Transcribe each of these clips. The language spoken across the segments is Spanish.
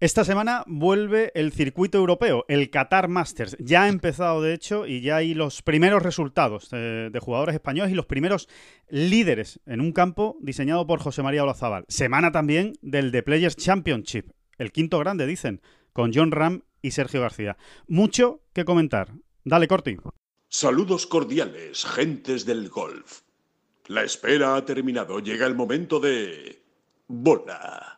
Esta semana vuelve el circuito europeo, el Qatar Masters. Ya ha empezado, de hecho, y ya hay los primeros resultados de, jugadores españoles y los primeros líderes en un campo diseñado por José María Olazábal. Semana también del The Players Championship, el quinto grande, dicen, con John Ram y Sergio García. Mucho que comentar. Dale, Corti. Saludos cordiales, gentes del golf. La espera ha terminado. Llega el momento de... Bola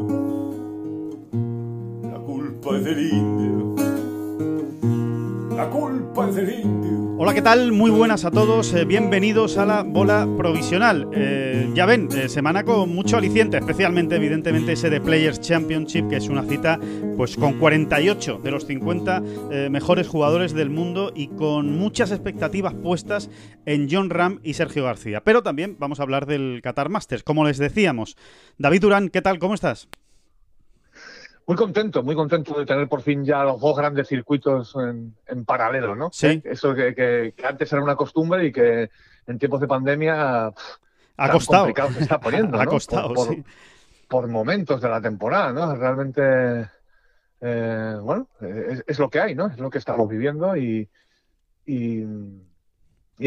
del indio. La culpa es del indio. Hola, ¿qué tal? Muy buenas a todos. Eh, bienvenidos a la bola provisional. Eh, ya ven, eh, semana con mucho aliciente, especialmente, evidentemente, ese de Players Championship, que es una cita pues con 48 de los 50 mejores jugadores del mundo y con muchas expectativas puestas en John Ram y Sergio García. Pero también vamos a hablar del Qatar Masters, como les decíamos. David Durán, ¿qué tal? ¿Cómo estás? Muy contento, muy contento de tener por fin ya los dos grandes circuitos en, paralelo, ¿no? Sí. Eso que, antes era una costumbre y que en tiempos de pandemia ha costado. complicado se está poniendo, ha costado, por, sí. por, momentos de la temporada, ¿no? Realmente, eh, bueno, es, lo que hay, ¿no? Es lo que estamos viviendo y, y,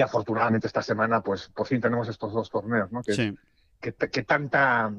afortunadamente esta semana, pues por fin tenemos estos dos torneos, ¿no? sí. que, que tanta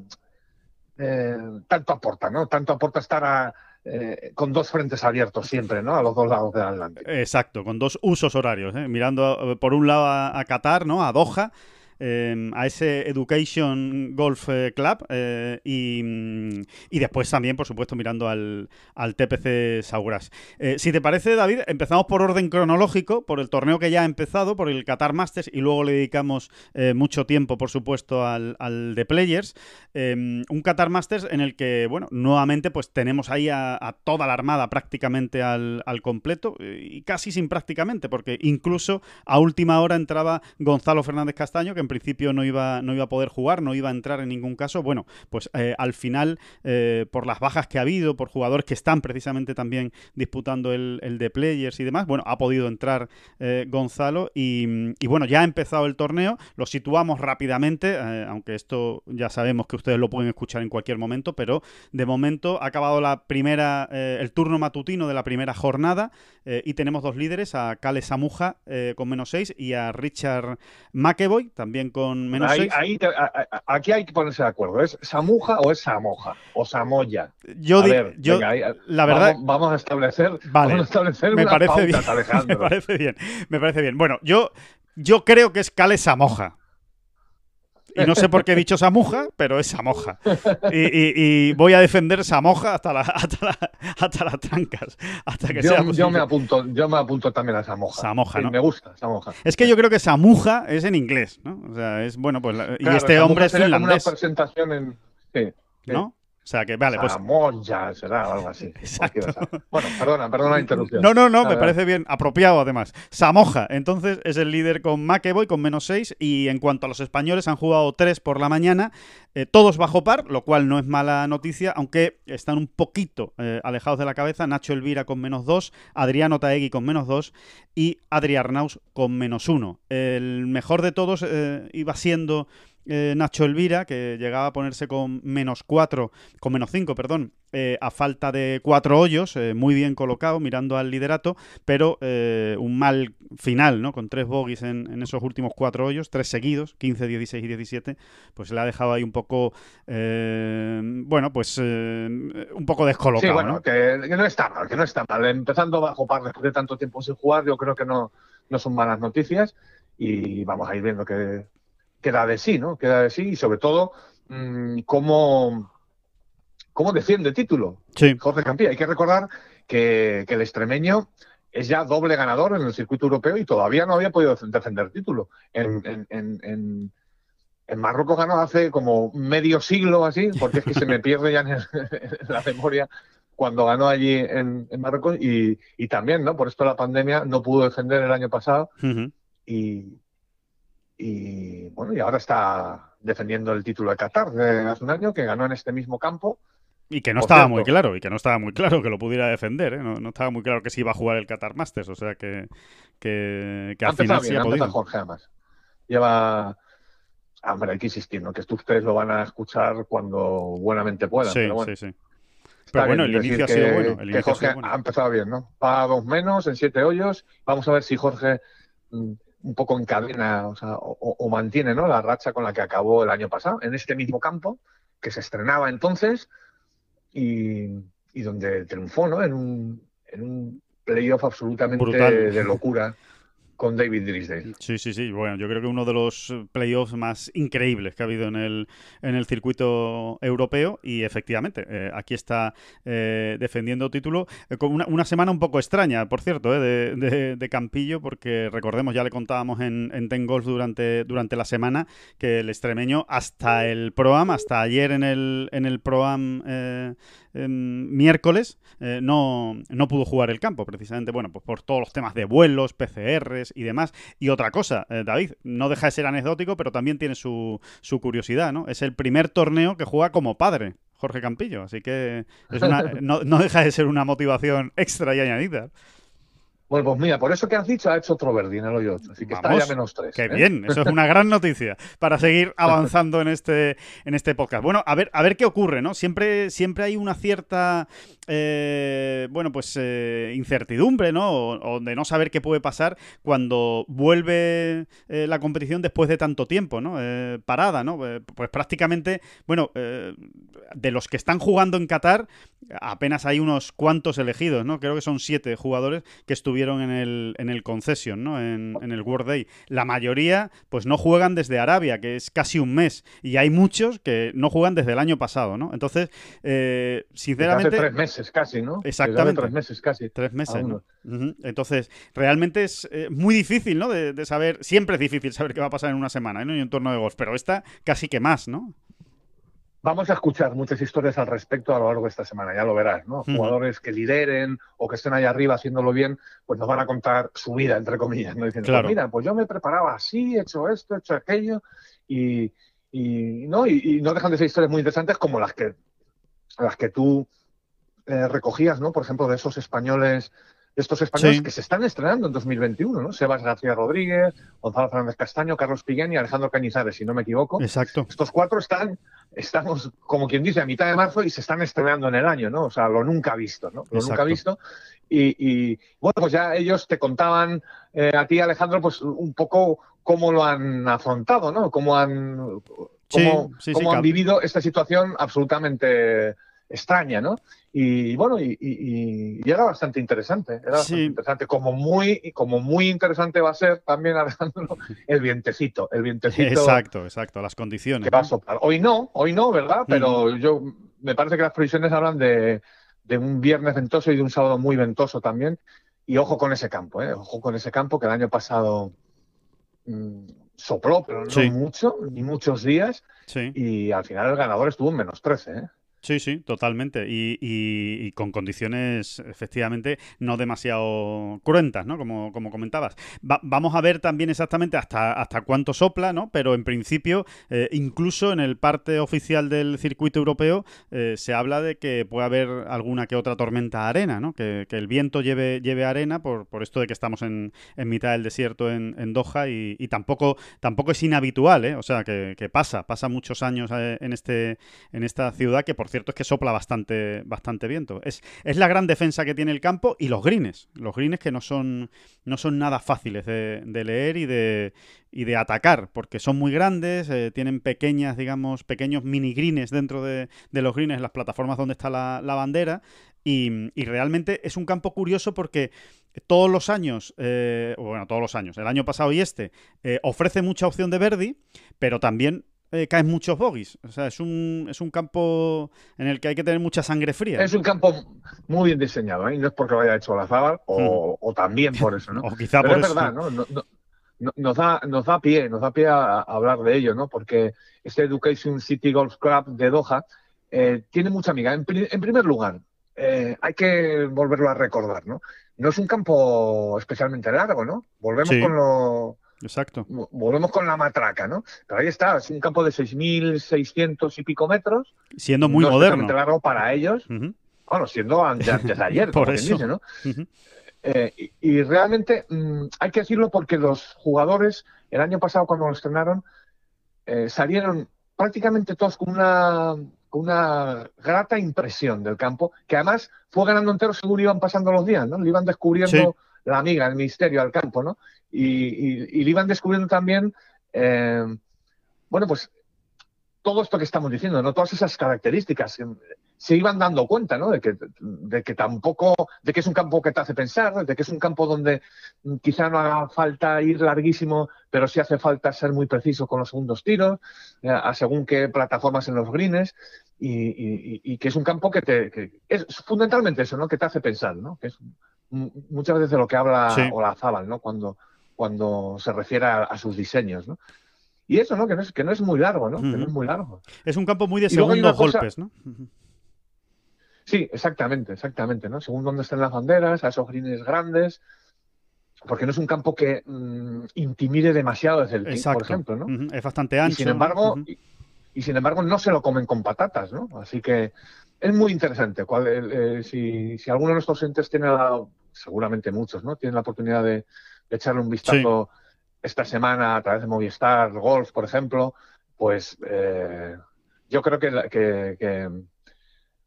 eh, tanto aporta, ¿no? Tanto aporta estar eh, con dos frentes abiertos siempre, ¿no? A los dos lados del Atlántico. Exacto, con dos usos horarios, ¿eh? mirando por un lado a, a Qatar, ¿no? A Doha Em, a ese Education Golf eh, Club eh, mm, y, después también, por supuesto, mirando al, al TPC Sauras. Eh, si te parece, David, empezamos por orden cronológico, por el torneo que ya ha empezado, por el Qatar Masters y luego le dedicamos mucho tiempo, por supuesto, al, al The Players. Em, un Qatar Masters en el que, bueno, nuevamente pues tenemos ahí a, toda la armada prácticamente al, al completo y casi sin prácticamente, porque incluso a última hora entraba Gonzalo Fernández Castaño, que en principio no iba, no iba a poder jugar, no iba a entrar en ningún caso. Bueno, pues eh, al final, eh, por las bajas que ha habido, por jugadores que están precisamente también disputando el, de Players y demás, bueno, ha podido entrar eh, Gonzalo y, bueno, ya ha empezado el torneo, lo situamos rápidamente, aunque esto ya sabemos que ustedes lo pueden escuchar en cualquier momento, pero de momento ha acabado la primera, el turno matutino de la primera jornada y tenemos dos líderes, a Kale Samuja con menos 6 y a Richard McEvoy, también con menos ahí, aquí hay que ponerse de acuerdo. ¿Es Samuja o es Samoja? O Samoya. Yo, yo la verdad. Vamos, a establecer, vale, establecer me parece bien, Me parece bien. Me parece bien. Bueno, yo, yo creo que es Cale Samoja. Y no sé por qué he dicho Samuja, pero es Samoja. Y, voy a defender Samoja hasta, la, hasta, las trancas. Hasta que yo, sea yo me apunto, yo me apunto también a Samoja. Samoja, ¿no? Me gusta, Samoja. Es que yo creo que Samuja es en inglés, ¿no? O sea, es bueno, pues. y este hombre es finlandés. una presentación en. Sí, ¿No? O sea que, vale, pues. Samoya será algo así. Exacto. Bueno, perdona, perdona la interrupción. No, no, no, me parece bien. Apropiado, además. Samoja, entonces, es el líder con McEvoy, con menos 6. Y en cuanto a los españoles, han jugado 3 por la mañana. Eh, todos bajo par, lo cual no es mala noticia, aunque están un poquito eh, alejados de la cabeza. Nacho Elvira con menos 2, Adriano Taegui con menos 2 y Adri Arnaus con menos 1. El mejor de todos eh, iba siendo eh, Nacho Elvira, que llegaba a ponerse con menos 4, con menos 5, perdón, eh, a falta de cuatro hoyos, eh, muy bien colocado, mirando al liderato, pero un mal final, ¿no? Con tres bogies en, esos últimos cuatro hoyos, tres seguidos, 15, 16 y 17, pues le ha dejado ahí un poco, bueno, pues un poco descolocado. Sí, bueno, Que, no está mal, que no está mal. Empezando bajo par después de tanto tiempo sin jugar, yo creo que no, no son malas noticias y vamos a ir viendo que queda de sí, ¿no? Queda de sí y sobre todo mm, cómo, cómo defiende el título Jorge Campía. Hay que recordar que, el extremeño es ya doble ganador en el circuito europeo y todavía no había podido defender título. En, en, Marruecos ganó hace como medio siglo así, porque es que se me pierde ya en, la memoria cuando ganó allí en, Marruecos y, también, ¿no? Por esto la pandemia no pudo defender el año pasado y, y, bueno, y ahora está defendiendo el título de Qatar de hace un año que ganó en este mismo campo. Y que no estaba muy claro, y que no estaba muy claro que lo pudiera defender, ¿eh? no, estaba muy claro que se iba a jugar el Qatar Masters, o sea que, que, al final sí ha podido. Jorge además. Lleva Hombre, hay que insistir, ¿no? Que esto ustedes lo van a escuchar cuando buenamente puedan. Sí, sí, sí. Pero bueno, el inicio ha sido bueno. El Jorge ha empezado bien, ¿no? Para dos menos, en siete hoyos. Vamos a ver si Jorge mm, un poco encadena o, sea, o, mantiene ¿no? la racha con la que acabó el año pasado, en este mismo campo, que se estrenaba entonces y, y donde triunfó ¿no? en, un, en un playoff absolutamente de locura con David Drisdale. Sí, sí, sí. Bueno, yo creo que uno de los playoffs más increíbles que ha habido en el, en el circuito europeo y efectivamente, eh, aquí está eh, defendiendo título eh, con una, semana un poco extraña, por cierto, de, de, Campillo, porque recordemos, ya le contábamos en, en Ten Golf durante, durante la semana que el extremeño hasta el Proam, hasta ayer en el, en el Proam miércoles eh, no, no, pudo jugar el campo, precisamente, bueno, pues por todos los temas de vuelos, PCRs y demás. Y otra cosa, eh, David, no deja de ser anecdótico, pero también tiene su, su curiosidad, ¿no? Es el primer torneo que juega como padre. Jorge Campillo, así que no, no deja de ser una motivación extra y añadida. Bueno, pues mira, por eso que has dicho ha hecho otro Verdi en el hoyo 8, así que está ya menos 3. Qué ¿eh? bien, eso es una gran noticia para seguir avanzando en este, en este podcast. Bueno, a ver, a ver qué ocurre, ¿no? Siempre, siempre hay una cierta, eh, bueno, pues eh, incertidumbre, ¿no? O, de no saber qué puede pasar cuando vuelve la competición después de tanto tiempo, ¿no? parada, ¿no? pues prácticamente, bueno, de los que están jugando en Qatar, apenas hay unos cuantos elegidos, ¿no? Creo que son siete jugadores que estuvieron en el, en el Concession, ¿no? En, el World Day. La mayoría, pues no juegan desde Arabia, que es casi un mes. Y hay muchos que no juegan desde el año pasado, ¿no? Entonces, eh, sinceramente... Hace tres meses casi, ¿no? Exactamente. tres meses casi. Tres meses, ¿no? Entonces, realmente es eh, muy difícil, ¿no? De, saber... Siempre es difícil saber qué va a pasar en una semana, ¿no? En un torneo de golf. Pero esta casi que más, ¿no? Vamos a escuchar muchas historias al respecto a lo largo de esta semana, ya lo verás, ¿no? Jugadores que lideren o que estén ahí arriba haciéndolo bien, pues nos van a contar su vida, entre comillas, ¿no? Diciendo, pues mira, pues yo me preparaba así, he hecho esto, he hecho aquello, y, ¿no? Y, no dejan de ser historias muy interesantes como las que, las que tú eh, recogías, ¿no? Por ejemplo, de esos españoles estos españoles que se están estrenando en 2021, ¿no? Sebas García Rodríguez, Gonzalo Fernández Castaño, Carlos Piguén y Alejandro Cañizares, si no me equivoco. Exacto. Estos cuatro están, estamos, como quien dice, a mitad de marzo y se están estrenando en el año, ¿no? O sea, lo nunca visto, ¿no? Lo nunca visto. Y, bueno, pues ya ellos te contaban eh, a ti, Alejandro, pues un poco cómo lo han afrontado, ¿no? Cómo han, cómo, han vivido esta situación absolutamente extraña, ¿no? Y bueno, y, era bastante interesante, era bastante interesante, como muy, como muy interesante va a ser también el vientecito, el vientecito. Exacto, exacto, las condiciones. Que va a soplar. Hoy no, hoy no, ¿verdad? Pero yo me parece que las previsiones hablan de, un viernes ventoso y de un sábado muy ventoso también. Y ojo con ese campo, ¿eh? Ojo con ese campo que el año pasado mm, sopló, pero no mucho, ni muchos días. Y al final el ganador estuvo en menos 13, ¿eh? Sí, sí, totalmente. Y, con condiciones, efectivamente, no demasiado cruentas, ¿no? Como, como comentabas. vamos a ver también exactamente hasta, hasta cuánto sopla, ¿no? Pero en principio, eh, incluso en el parte oficial del circuito europeo, eh, se habla de que puede haber alguna que otra tormenta arena, ¿no? Que, el viento lleve, lleve arena por, por esto de que estamos en, en mitad del desierto en, en Doha y, tampoco, tampoco es inhabitual, ¿eh? O sea, que, que pasa, pasa muchos años eh, en, este, en esta ciudad que, por cierto es que sopla bastante, bastante viento. Es, es la gran defensa que tiene el campo y los greens. Los greens que no son, no son nada fáciles de, leer y de, y de atacar, porque son muy grandes, eh, tienen pequeñas, digamos, pequeños mini greens dentro de, los greens, las plataformas donde está la, bandera. Y, realmente es un campo curioso porque todos los años, eh, bueno, todos los años, el año pasado y este, eh, ofrece mucha opción de Verdi, pero también eh, caen muchos bogies. O sea, es un, es un campo en el que hay que tener mucha sangre fría. Es un campo muy bien diseñado, ¿eh? no es porque lo haya hecho la Zabal o, hmm. o, también por eso, ¿no? o quizá por es eso. verdad, ¿no? nos da, nos da pie, nos da pie a, hablar de ello, ¿no? Porque este Education City Golf Club de Doha eh, tiene mucha amiga. En, primer lugar, eh, hay que volverlo a recordar, ¿no? No es un campo especialmente largo, ¿no? Volvemos Sí. con lo, Exacto. volvemos con la matraca, ¿no? Pero ahí está, es un campo de 6.600 y pico metros. Siendo muy no moderno. largo para ellos, bueno, siendo antes de ayer, Por como eso. dice, ¿no? Eh, y, y realmente mm, hay que decirlo porque los jugadores, el año pasado cuando lo estrenaron, eh, salieron prácticamente todos con una, con una grata impresión del campo, que además fue ganando entero según iban pasando los días, ¿no? Le iban descubriendo Sí. La amiga, el misterio al campo, ¿no? Y, le iban descubriendo también, eh, bueno, pues todo esto que estamos diciendo, ¿no? Todas esas características eh, se iban dando cuenta, ¿no? De que, tampoco, de que es un campo que te hace pensar, de que es un campo donde mm, quizá no haga falta ir larguísimo, pero sí hace falta ser muy preciso con los segundos tiros, eh, a según qué plataformas en los greens, y, que es un campo que te, es fundamentalmente eso, ¿no? Que te hace pensar, ¿no? Muchas veces de lo que habla Sí. Olazábal, ¿no? Cuando, cuando se refiere a, a sus diseños, ¿no? Y eso, ¿no? Que no es, que no es muy largo, ¿no? Que no Ujú. es muy largo. Es un campo muy de Y segundos cosa- golpes, ¿no? Sí, exactamente, exactamente, ¿no? Según dónde estén las banderas, a esos greens grandes, porque no es un campo que mm, intimide demasiado desde el Exacto. por ejemplo, ¿no? Es bastante Y ancho. sin embargo, y, y sin embargo no se lo comen con patatas, ¿no? Así que es muy interesante. El- eh, si, si alguno de nuestros entes tiene la, seguramente muchos, ¿no? Tienen la oportunidad de, de echarle un vistazo esta semana a través de Movistar Golf, por ejemplo, pues eh, yo creo que, que- que,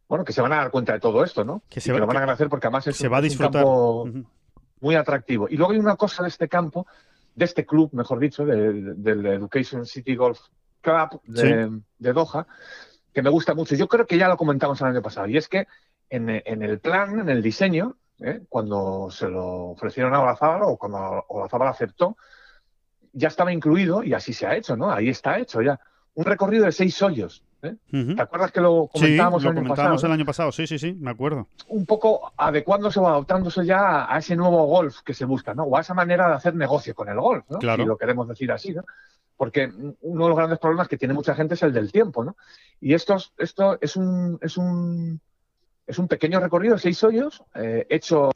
bueno que se van a dar cuenta de todo esto, ¿no? Que Y se que va- lo van a que agradecer porque además es, se un- va a un disfrutar. campo muy atractivo. Y luego hay una cosa de este campo, de este club, mejor dicho, de- del Education City Golf Club de, de Doha, que me gusta mucho. Yo creo que ya lo comentamos el año pasado. Y es que en, en el plan, en el diseño, ¿eh? cuando se lo ofrecieron a Olazábal o cuando Olazábal aceptó, ya estaba incluido y así se ha hecho, ¿no? Ahí está hecho ya. Un recorrido de seis hoyos. ¿eh? ¿Te acuerdas que lo Sí, comentábamos lo el año comentábamos pasado? el año pasado, sí, sí, sí, me acuerdo. un poco adecuándose o adaptándose ya a ese nuevo golf que se busca, ¿no? O a esa manera de hacer negocio con el golf, ¿no? Claro. Si lo queremos decir así, ¿no? Porque uno de los grandes problemas que tiene mucha gente es el del tiempo, ¿no? Y esto, es- esto es un es un es un pequeño recorrido de seis hoyos eh, hecho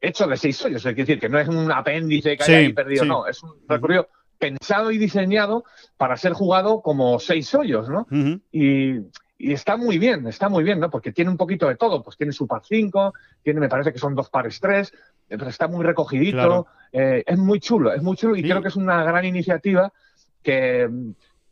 hecho de seis hoyos, es decir, que no es un apéndice que Sí, hay ahí perdido, sí. no, es un recorrido pensado y diseñado para ser jugado como seis hoyos, ¿no? Y, y está muy bien, está muy bien, ¿no? Porque tiene un poquito de todo, pues tiene su par 5, tiene, me parece que son dos pares 3, pero está muy recogidito, Claro. eh, es muy chulo, es muy chulo y Sí. creo que es una gran iniciativa que,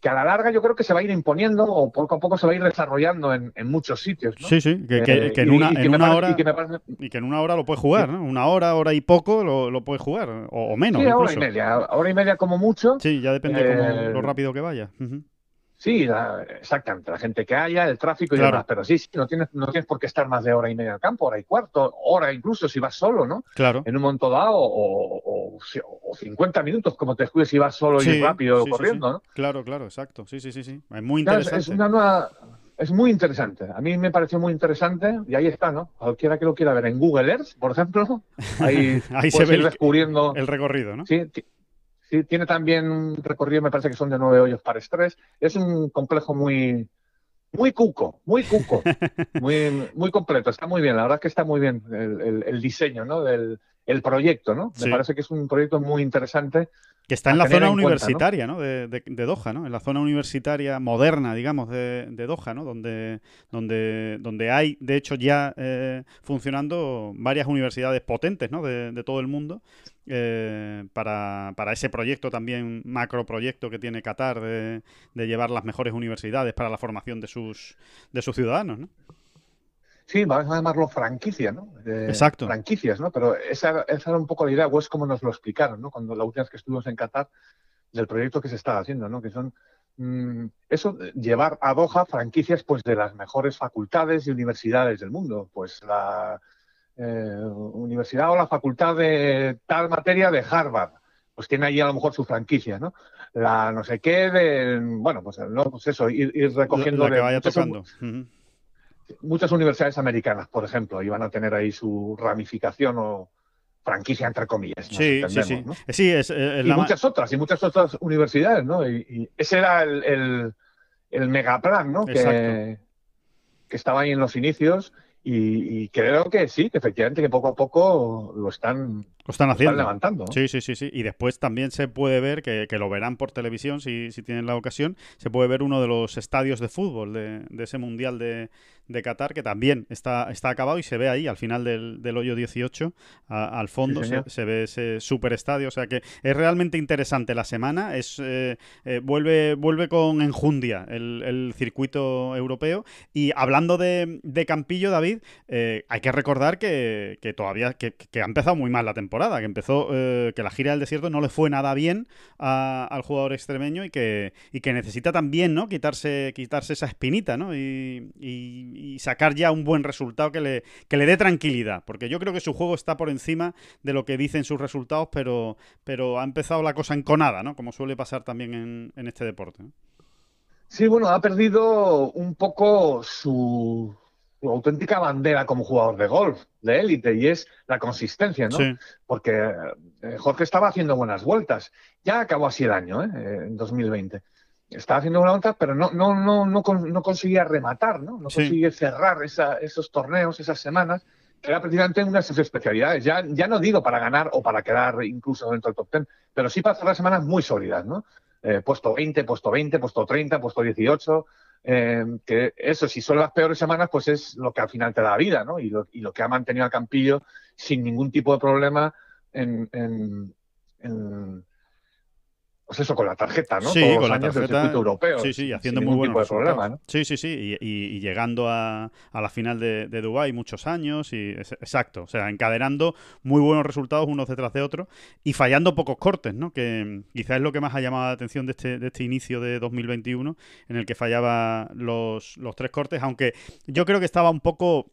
que a la larga yo creo que se va a ir imponiendo o poco a poco se va a ir desarrollando en, en muchos sitios, ¿no? Sí, sí, que, que- Eh, que en una, y que en una parece- hora y que me parece- y que en una hora lo puedes jugar, ¿no? Una hora, hora y poco lo, lo puedes jugar, o, o menos sí, hora y media, hora y media como mucho. Sí, ya depende cómo- Eh, lo rápido que vaya. Sí, la- exactamente, la gente que haya, el tráfico y Claro. demás, pero sí, sí, no tienes, no tienes por qué estar más de hora y media al campo, hora y cuarto, hora incluso si vas solo, ¿no? Claro. En un momento dado, o, o, o 50 minutos, como te descuides si vas solo y rápido sí, corriendo, sí. ¿no? Claro, claro, exacto. Sí, sí, sí, sí. Es muy es- interesante. es una nueva, es muy interesante. A mí me pareció muy interesante y ahí está, ¿no? Cualquiera que lo quiera ver en Google Earth, por ejemplo, ahí, Ahí se ve ir descubriendo. El recorrido, ¿no? Sí, tiene también un recorrido, me parece que son de nueve hoyos para estrés. Es un complejo muy, muy cuco, muy cuco, muy, muy completo. Está muy bien, la verdad es que está muy bien el, el- el diseño, ¿no? Del el proyecto, ¿no? Me parece que es un proyecto muy interesante. Que está en la zona en cuenta, ¿no? universitaria, ¿no? De, de- de Doha, ¿no? En la zona universitaria moderna, digamos, de, de Doha, ¿no? Donde, donde, donde hay, de hecho, ya eh, funcionando varias universidades potentes, ¿no? De, todo el mundo. eh, para, para ese proyecto también, macro proyecto que tiene Qatar de, de llevar las mejores universidades para la formación de sus, de sus ciudadanos, ¿no? Sí, vamos a llamarlo franquicia, ¿no? Eh, Exacto. Franquicias, ¿no? Pero esa, esa era un poco la idea, o es como nos lo explicaron, ¿no? Cuando la última vez que estuvimos en Qatar, del proyecto que se estaba haciendo, ¿no? Que son mm, eso, de llevar a Doha franquicias pues de las mejores facultades y universidades del mundo. Pues la eh, universidad o la facultad de tal materia de Harvard, pues tiene ahí a lo mejor su franquicia, ¿no? La no sé qué de, bueno, pues, no, pues eso, ir, recogiendo la que de vaya muchas- tocando. Muchas universidades americanas, por ejemplo, iban a tener ahí su ramificación o franquicia entre comillas. Sí, sí, sí. ¿no? Sí, es, eh, Y la muchas otras, y muchas otras universidades, ¿no? Y, y ese era el, el, el megaplan, ¿no? Que, que estaba ahí en los inicios y, creo que sí, que efectivamente que poco a poco lo están, lo están haciendo. levantando. Sí, sí, sí, sí. Y después también se puede ver, que, lo verán por televisión si, si, tienen la ocasión, se puede ver uno de los estadios de fútbol de, de ese Mundial de, de Qatar, que también está, está acabado y se ve ahí, al final del, del hoyo 18, al fondo, se, ve ese super estadio. O sea que es realmente interesante la semana. Es eh, eh, vuelve, vuelve con enjundia el, el circuito europeo. Y hablando de, de Campillo, David, eh, hay que recordar que, que todavía que, que, ha empezado muy mal la temporada, que empezó, que la gira del desierto no le fue nada bien al jugador extremeño y que, y que necesita también ¿no? quitarse, quitarse esa espinita ¿no? y, y sacar ya un buen resultado que le, que le dé tranquilidad. Porque yo creo que su juego está por encima de lo que dicen sus resultados, pero, pero ha empezado la cosa enconada, ¿no? Como suele pasar también en este deporte. Sí, bueno, ha perdido un poco su, auténtica bandera como jugador de golf, de élite, y es la consistencia, ¿no? Porque eh, Jorge estaba haciendo buenas vueltas. Ya acabó así el año, ¿eh? en 2020 estaba haciendo una nota, pero no, no, no, no, no conseguía rematar, ¿no? No conseguía cerrar esa, esos torneos, esas semanas, que era precisamente una de sus especialidades. Ya, ya no digo para ganar o para quedar incluso dentro del top 10, pero sí para cerrar semanas muy sólidas, ¿no? Eh, puesto 20, puesto 20, puesto 30, puesto 18. Eh, que eso, si son las peores semanas, pues es lo que al final te da vida, ¿no? Y lo, y lo que ha mantenido al Campillo sin ningún tipo de problema en, en, en pues eso, con la tarjeta, ¿no? Sí, Todos con los la años tarjeta. Del circuito europeo, sí, sí, haciendo sin muy de problema. ¿no? Sí, sí, sí, y, y, y llegando a, a, la final de, de Dubái muchos años, y exacto, o sea, encadenando muy buenos resultados unos detrás de otros y fallando pocos cortes, ¿no? Que quizás es lo que más ha llamado la atención de este, de este inicio de 2021, en el que fallaba los, los tres cortes, aunque yo creo que estaba un poco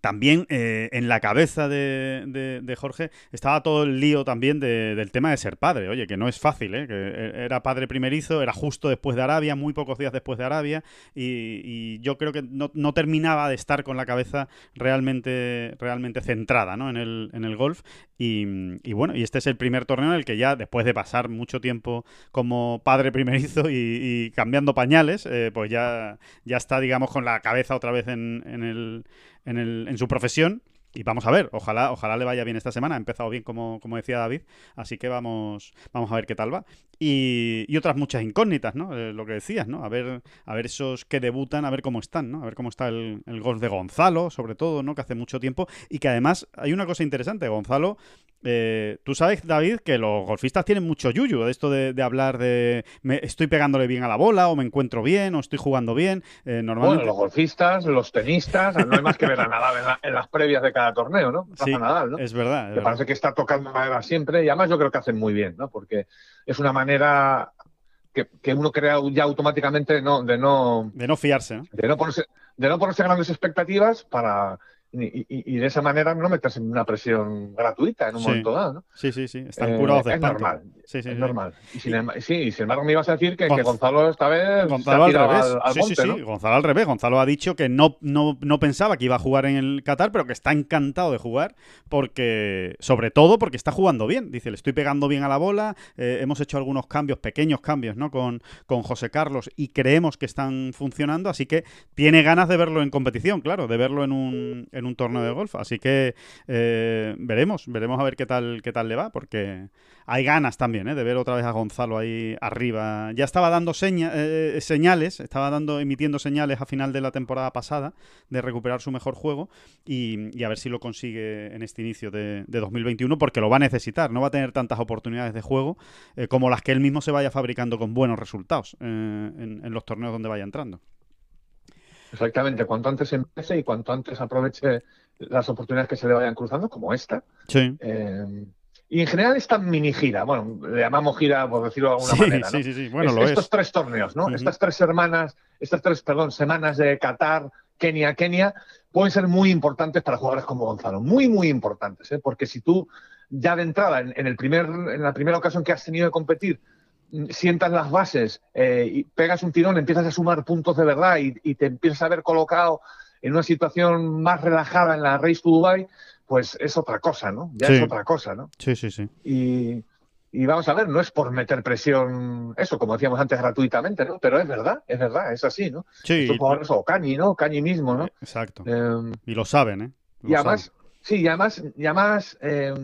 también eh, en la cabeza de, Jorge estaba todo el lío también de, del tema de ser padre. Oye, que no es fácil, ¿eh? que era padre primerizo, era justo después de Arabia, muy pocos días después de Arabia, y, yo creo que no, terminaba de estar con la cabeza realmente, realmente centrada ¿no? en, el, en el golf. Y, bueno, y este es el primer torneo en el que ya, después de pasar mucho tiempo como padre primerizo y, y cambiando pañales, eh, pues ya, ya está, digamos, con la cabeza otra vez en, en el en, el, en su profesión. Y vamos a ver, ojalá, ojalá le vaya bien esta semana. Ha empezado bien, como, como decía David. Así que vamos, vamos a ver qué tal va. Y, y otras muchas incógnitas, ¿no? Eh, lo que decías, ¿no? A ver, a ver esos que debutan, a ver cómo están, ¿no? A ver cómo está el, el golf de Gonzalo, sobre todo, ¿no? Que hace mucho tiempo. Y que además hay una cosa interesante. Gonzalo, eh, tú sabes, David, que los golfistas tienen mucho yuyu de esto de, hablar de me, estoy pegándole bien a la bola, o me encuentro bien, o estoy jugando bien. Eh, normalmente... Bueno, los golfistas, los tenistas, no hay más que ver a Nadal en, en las previas de cada torneo, ¿no? Sí, Nadal, ¿no? Es verdad. Es Me verdad. parece que está tocando madera siempre y además yo creo que hacen muy bien, ¿no? Porque es una manera que, que uno crea ya automáticamente de no, de no, de no fiarse, ¿no? De no ponerse, de no ponerse grandes expectativas para y, y, y, de esa manera no meterse en una presión gratuita en un Sí. momento dado, ¿no? Sí, sí, sí. Están Eh, curados de es espanto. normal, Sí, sí, es normal. Y sin, em- sí, y sin embargo me ibas a decir que, Gonz- que Gonzalo esta vez Gonzalo se al ha revés. al, al sí, monte, sí, sí. ¿no? Gonzalo al revés. Gonzalo ha dicho que no, no, no pensaba que iba a jugar en el Qatar, pero que está encantado de jugar porque, sobre todo porque está jugando bien. Dice, le estoy pegando bien a la bola, eh, hemos hecho algunos cambios, pequeños cambios, ¿no? Con, con José Carlos y creemos que están funcionando, así que tiene ganas de verlo en competición, claro, de verlo en un, en un torneo de golf. Así que eh, veremos, veremos a ver qué tal, qué tal le va, porque hay ganas también ¿eh? de ver otra vez a Gonzalo ahí arriba. Ya estaba dando seña, eh, señales, estaba dando, emitiendo señales a final de la temporada pasada de recuperar su mejor juego y, a ver si lo consigue en este inicio de, de, 2021, porque lo va a necesitar. No va a tener tantas oportunidades de juego eh, como las que él mismo se vaya fabricando con buenos resultados eh, en los torneos donde vaya entrando. Exactamente, cuanto antes empiece y cuanto antes aproveche las oportunidades que se le vayan cruzando, como esta. Sí. Eh, y en general esta mini gira, bueno, le llamamos gira por decirlo de alguna sí, manera. Sí, ¿no? sí, sí, bueno, es, lo estos es. tres torneos, ¿no? Estas tres semanas, estas tres, perdón, semanas de Qatar, Kenia, Kenia, pueden ser muy importantes para jugadores como Gonzalo. Muy, muy importantes, ¿eh? Porque si tú ya de entrada, en, en el primer, en la primera ocasión que has tenido de competir, sientas las bases eh, y pegas un tirón, empiezas a sumar puntos de verdad y, y, te empiezas a ver colocado en una situación más relajada en la Race to Dubai, pues es otra cosa, ¿no? Ya Sí. es otra cosa, ¿no? Sí, sí, sí. Y, y vamos a ver, no es por meter presión, eso, como decíamos antes, gratuitamente, ¿no? Pero es verdad, es verdad, es así, ¿no? Sí. O Cañi, ¿no? Cañi mismo, ¿no? Exacto. Eh, Y lo saben, ¿eh? Lo y además, saben. sí, y además, y además eh,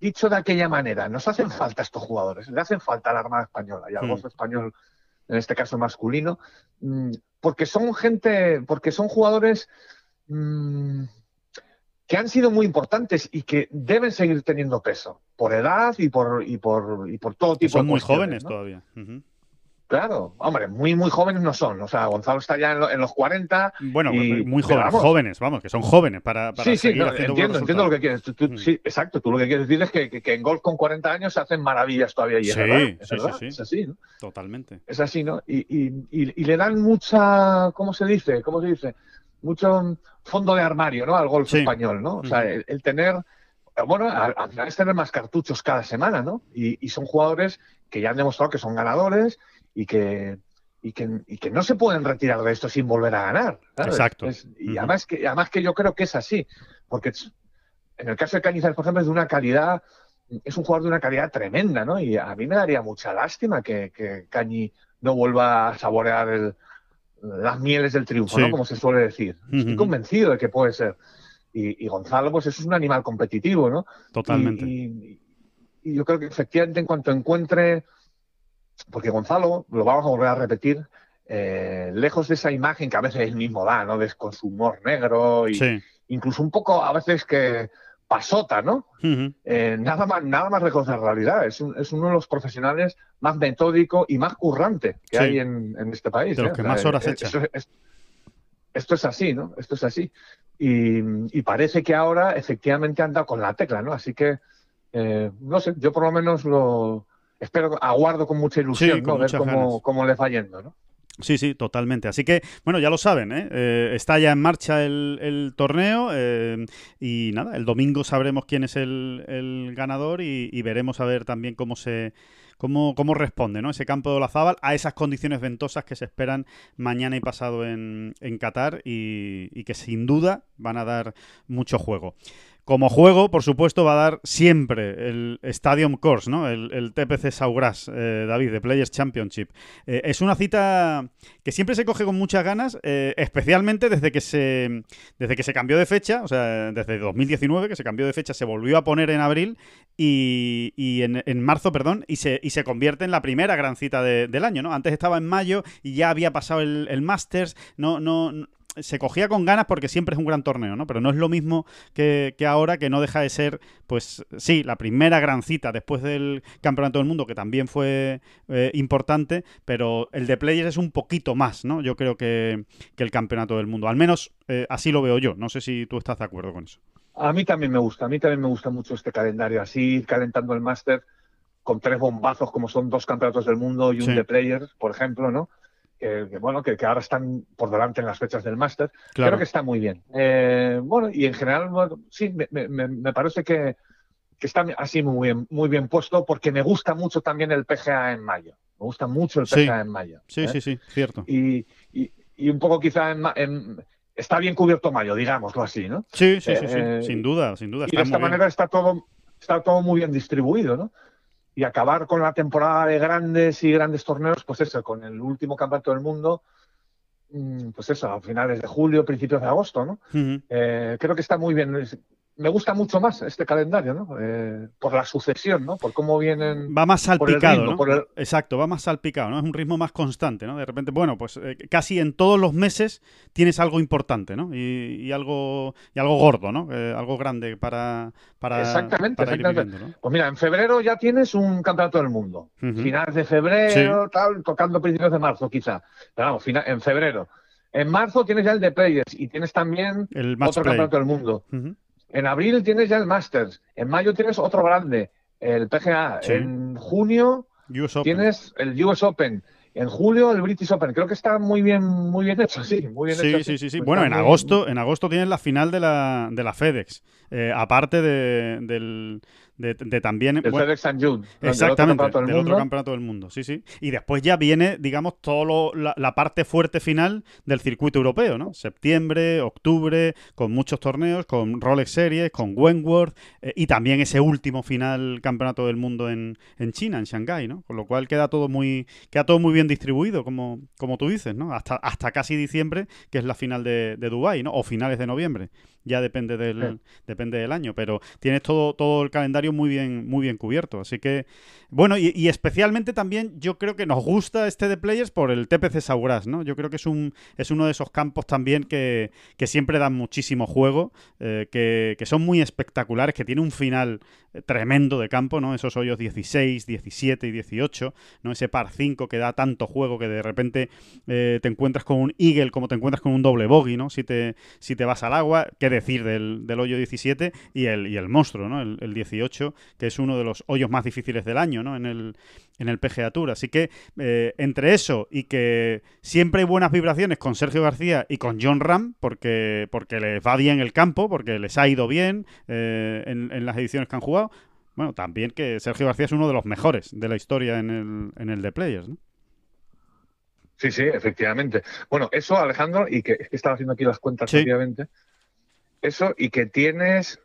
dicho de aquella manera, nos hacen falta estos jugadores, le hacen falta a la Armada Española y al Mm. golf español, en este caso masculino, mm, porque son gente, porque son jugadores mm, que han sido muy importantes y que deben seguir teniendo peso, por edad y por, y por, y por todo tipo son de muy cuestiones, jóvenes ¿no? todavía. Ujú. Claro, hombre, muy, muy jóvenes no son. O sea, Gonzalo está ya en, lo- en los 40. Bueno, y- muy jóvenes, vamos. jóvenes, vamos, que son jóvenes para, para Sí, sí, no, entiendo, entiendo lo que quieres. Tú- tú- Mm. Sí, exacto. Tú lo que quieres decir es que, que- que en golf con 40 años se hacen maravillas todavía. Y es Sí, verdad, es, sí, verdad, sí, sí. es así, ¿no? Totalmente. Es así, ¿no? Y, y- y- le dan mucha, ¿cómo se dice? ¿Cómo se dice? Mucho fondo de armario, ¿no? Al golf español, ¿no? O sea, el, el tener, bueno, al, al final es tener más cartuchos cada semana, ¿no? Y, y son jugadores que ya han demostrado que son ganadores y que, y que, y que no se pueden retirar de esto sin volver a ganar. ¿sabes? Exacto. Es- y además que, además que yo creo que es así, porque en el caso de Cañizares, por ejemplo, es de una calidad, es un jugador de una calidad tremenda, ¿no? Y a mí me daría mucha lástima que, que Cañi no vuelva a saborear el- las mieles del triunfo, Sí. ¿no? Como se suele decir. Estoy Ujú. convencido de que puede ser. Y, y Gonzalo, pues eso es un animal competitivo, ¿no? Totalmente. Y- y yo creo que efectivamente en cuanto encuentre, porque Gonzalo, lo vamos a volver a repetir, eh, lejos de esa imagen que a veces él mismo da, ¿no? De, con su humor negro y sí. incluso un poco a veces que pasota, ¿no? Eh, nada más, nada más lejos de la realidad. Es, un- es uno de los profesionales más metódico y más currante que Sí. hay en, en este país. De los ¿eh? que más horas echa. Esto, es- esto es así, ¿no? Esto es así. Y, y parece que ahora efectivamente anda con la tecla, ¿no? Así que, no sé, yo por lo menos lo espero, aguardo con mucha ilusión, Sí, con ¿no? Ver cómo, cómo le va yendo, ¿no? Sí, sí, totalmente. Así que, bueno, ya lo saben, ¿eh? Eh, está ya en marcha el, el torneo eh, y nada, el domingo sabremos quién es el, el ganador y, y veremos a ver también cómo se cómo, cómo responde ¿no? ese campo de Olazábal a esas condiciones ventosas que se esperan mañana y pasado en, en Qatar y, y que sin duda van a dar mucho juego. Como juego, por supuesto, va a dar siempre el Stadium Course, ¿no? El, TPC Saugras, eh, David, de Players Championship. Eh, es una cita que siempre se coge con muchas ganas, eh, especialmente desde que se desde que se cambió de fecha, o sea, desde 2019 que se cambió de fecha, se volvió a poner en abril y, y en, en marzo, perdón, y se, y se convierte en la primera gran cita de- del año, ¿no? Antes estaba en mayo y ya había pasado el, el Masters, no, no, no- se cogía con ganas porque siempre es un gran torneo, ¿no? Pero no es lo mismo que, que ahora, que no deja de ser, pues sí, la primera gran cita después del Campeonato del Mundo, que también fue eh, importante, pero el de Players es un poquito más, ¿no? Yo creo que, que el Campeonato del Mundo. Al menos eh, así lo veo yo. No sé si tú estás de acuerdo con eso. A mí también me gusta, a mí también me gusta mucho este calendario, así ir calentando el máster con tres bombazos como son dos campeonatos del mundo y un Sí. de players, por ejemplo, ¿no? Que, que, bueno, que, que ahora están por delante en las fechas del máster. Claro. Creo que está muy bien. Eh, bueno, y en general, bueno, sí, me, me- me- parece que, que está así muy bien, muy bien puesto porque me gusta mucho también el PGA en mayo. Me gusta mucho el Sí. PGA en mayo. Sí, ¿eh? sí, sí, cierto. Y, y, y un poco quizá en, en- está bien cubierto mayo, digámoslo así, ¿no? Sí, sí, sí, sí. Eh, sin duda, sin duda. y de esta bien. manera está todo, está todo muy bien distribuido, ¿no? Y acabar con la temporada de grandes y grandes torneos, pues eso, con el último campeonato del mundo, mm, pues eso, a finales de julio, principios de agosto, ¿no? Eh, creo que está muy bien. Me gusta mucho más este calendario, ¿no? Eh, por la sucesión, ¿no? Por cómo vienen. Va más salpicado, ritmo, ¿no? por el- Exacto, va más salpicado, ¿no? Es un ritmo más constante, ¿no? De repente, bueno, pues eh, casi en todos los meses tienes algo importante, ¿no? Y, y algo y algo gordo, ¿no? Eh, algo grande para para, Exactamente, para exactamente. viviendo, ¿no? Pues mira, en febrero ya tienes un campeonato del mundo. Finales de febrero, tal, tocando principios de marzo, quizá. Pero vamos, fina- en febrero. En marzo tienes ya el de Players y tienes también El otro play. campeonato del mundo. Ujú. En abril tienes ya el Masters. En mayo tienes otro grande, el PGA. Sí. En junio tienes el US Open. en julio el British Open. Creo que está muy bien, muy bien hecho, sí, muy bien Sí, hecho. sí, sí, sí. Está Bueno, en agosto, en agosto tienes la final de la, de la FedEx. Eh, aparte de, del, de, de también. El bueno, FedEx St. Jude. donde el otro Exactamente, campeonato del del otro mundo. campeonato del mundo, sí, sí. Y después ya viene, digamos, todo lo- la, la parte fuerte final del circuito europeo, ¿no? Septiembre, octubre, con muchos torneos, con Rolex Series, con Wentworth, eh, y también ese último final campeonato del mundo en, en China, en Shanghái, ¿no? Con lo cual queda todo muy, queda todo muy bien distribuido, como, como tú dices, ¿no? Hasta, hasta casi diciembre, que es la final de, de Dubái, ¿no? O finales de noviembre. Ya depende del, Sí. depende del año, pero tienes todo, todo el calendario muy bien, muy bien cubierto. Así que, bueno, y, y especialmente también yo creo que nos gusta este de Players por el TPC Sauras, ¿no? Yo creo que es un es uno de esos campos también que, que siempre dan muchísimo juego, eh, que, que son muy espectaculares, que tiene un final eh, tremendo de campo, ¿no? Esos hoyos 16, 17 y 18, ¿no? Ese par 5 que da tanto juego que de repente eh, te encuentras con un eagle como te encuentras con un doble bogey, ¿no? Si te, si te vas al agua, qué decir del, del hoyo 17 y el, y el monstruo, ¿no? El, el 18, que es uno de los hoyos más difíciles del año, ¿no? En el, en el PGA Tour. Así que eh, entre eso y que siempre hay buenas vibraciones con Sergio García y con John Ram, porque, porque les va bien el campo, porque les ha ido bien eh, en, en las ediciones que han jugado. Bueno, también que Sergio García es uno de los mejores de la historia en el, en el de Players, ¿no? Sí, sí, efectivamente. Bueno, eso, Alejandro, y que, es que estaba haciendo aquí las cuentas, Sí. obviamente. Eso, y que tienes.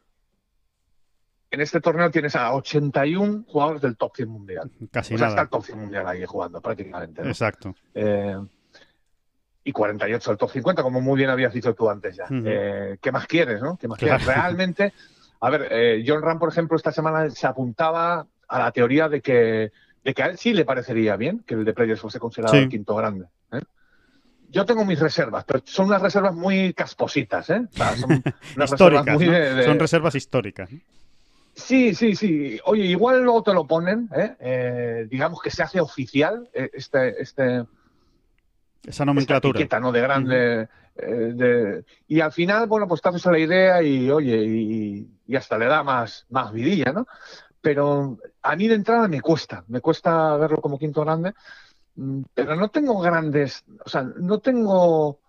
En este torneo tienes a 81 jugadores del top 100 mundial. Casi O sea, está el top 100 mundial ahí jugando, prácticamente. ¿no? Exacto. Eh, y 48 del top 50, como muy bien habías dicho tú antes ya. Eh, ¿Qué más quieres, no? ¿Qué más Claro. quieres? Realmente, a ver, eh, John Ram, por ejemplo, esta semana se apuntaba a la teoría de que, de que a él sí le parecería bien que el de Players fuese considerado Sí. el quinto grande. ¿eh? Yo tengo mis reservas, pero son unas reservas muy caspositas, ¿eh? O sea, son unas reservas históricas, muy ¿no? de- de- Son reservas históricas. Sí, sí, sí. Oye, igual luego te lo ponen, ¿eh? Eh, digamos que se hace oficial eh, este, este, Esa esta nomenclatura. etiqueta, ¿no? De grande. eh, de- y al final, bueno, pues te haces a la idea y, oye, y, y hasta le da más, más vidilla, ¿no? Pero a mí de entrada me cuesta, me cuesta verlo como quinto grande, pero no tengo grandes, o sea, no tengo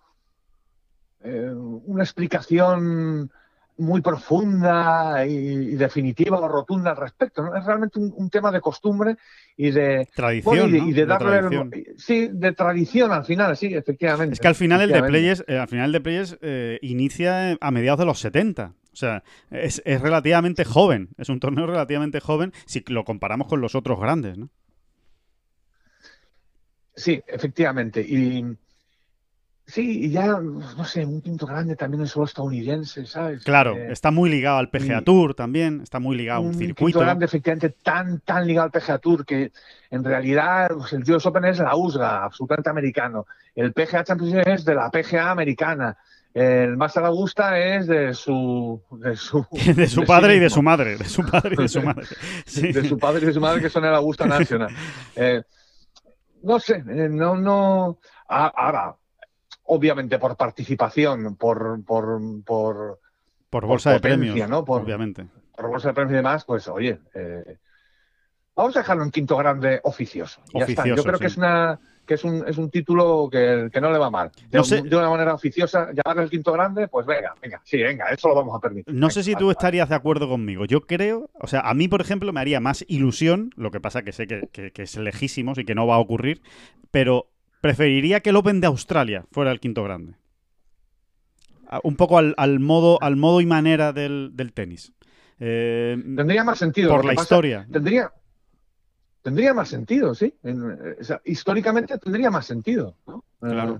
eh, una explicación muy profunda y, y definitiva o rotunda al respecto, ¿no? Es realmente un, un tema de costumbre y de, Tradición. bueno, y de, ¿no? y de darle tradición. sí, de tradición al final, sí, efectivamente. Es que al final el de. Players, eh, al final el de Players eh, inicia a mediados de los 70. O sea, es, es relativamente joven. Es un torneo relativamente joven si lo comparamos con los otros grandes, ¿no? Sí, efectivamente. Y sí, y ya, no sé, un quinto grande también es solo estadounidense, ¿sabes? Claro, Eh, está muy ligado al PGA Tour también, está muy ligado a un un circuito. quinto grande efectivamente tan, tan ligado al PGA Tour que en realidad pues, el US Open es la USGA, absolutamente americano. El PGA Championship es de la PGA americana. El Master Augusta es de su... De su, De su padre y de su madre, de su padre y de su madre. Sí. de su padre y de su madre que son el Augusta National. Eh, no sé, eh, no, no. Ahora, obviamente por participación, por, por, por, Por bolsa de potencia, premios, ¿no? Por- obviamente. por bolsa de premios y demás, pues oye, eh, vamos a dejarlo en quinto grande oficioso. Ya está. Yo creo sí. que es una que es un, es un título que, que no le va mal. De, No sé- de una manera oficiosa, llamarle el quinto grande, pues venga, venga, sí, venga, eso lo vamos a permitir. No sé si vale, tú vale. estarías de acuerdo conmigo. Yo creo, o sea, a mí, por ejemplo, me haría más ilusión, lo que pasa que sé que, que- que es lejísimo y que no va a ocurrir, pero preferiría que el Open de Australia fuera el quinto grande. Un poco al, al modo, al modo y manera del, del tenis. Eh, Tendría más sentido. por la pasa- historia. Tendría, tendría más sentido, sí. En- eh, o sea, históricamente tendría más sentido. ¿no? Claro. Eh,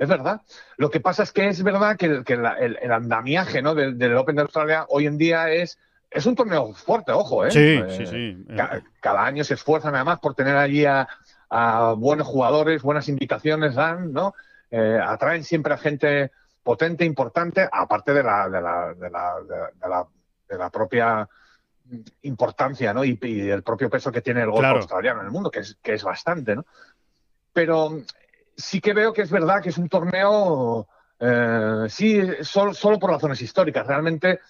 es verdad. Lo que pasa es que es verdad que, el, que la- el- el andamiaje ¿no? del, del Open de Australia hoy en día es, es un torneo fuerte, ojo. ¿eh? Sí, Eh, sí, sí. Ca- cada año se esfuerzan además por tener allí a, a buenos jugadores, buenas invitaciones dan, ¿no? Eh, atraen siempre a gente potente, importante, aparte de la, de la, de la, de- de la, de la propia importancia, ¿no? Y, y el propio peso que tiene el golf Claro. australiano en el mundo, que es, que es bastante, ¿no? Pero sí que veo que es verdad que es un torneo, eh, sí, solo, solo por razones históricas. Realmente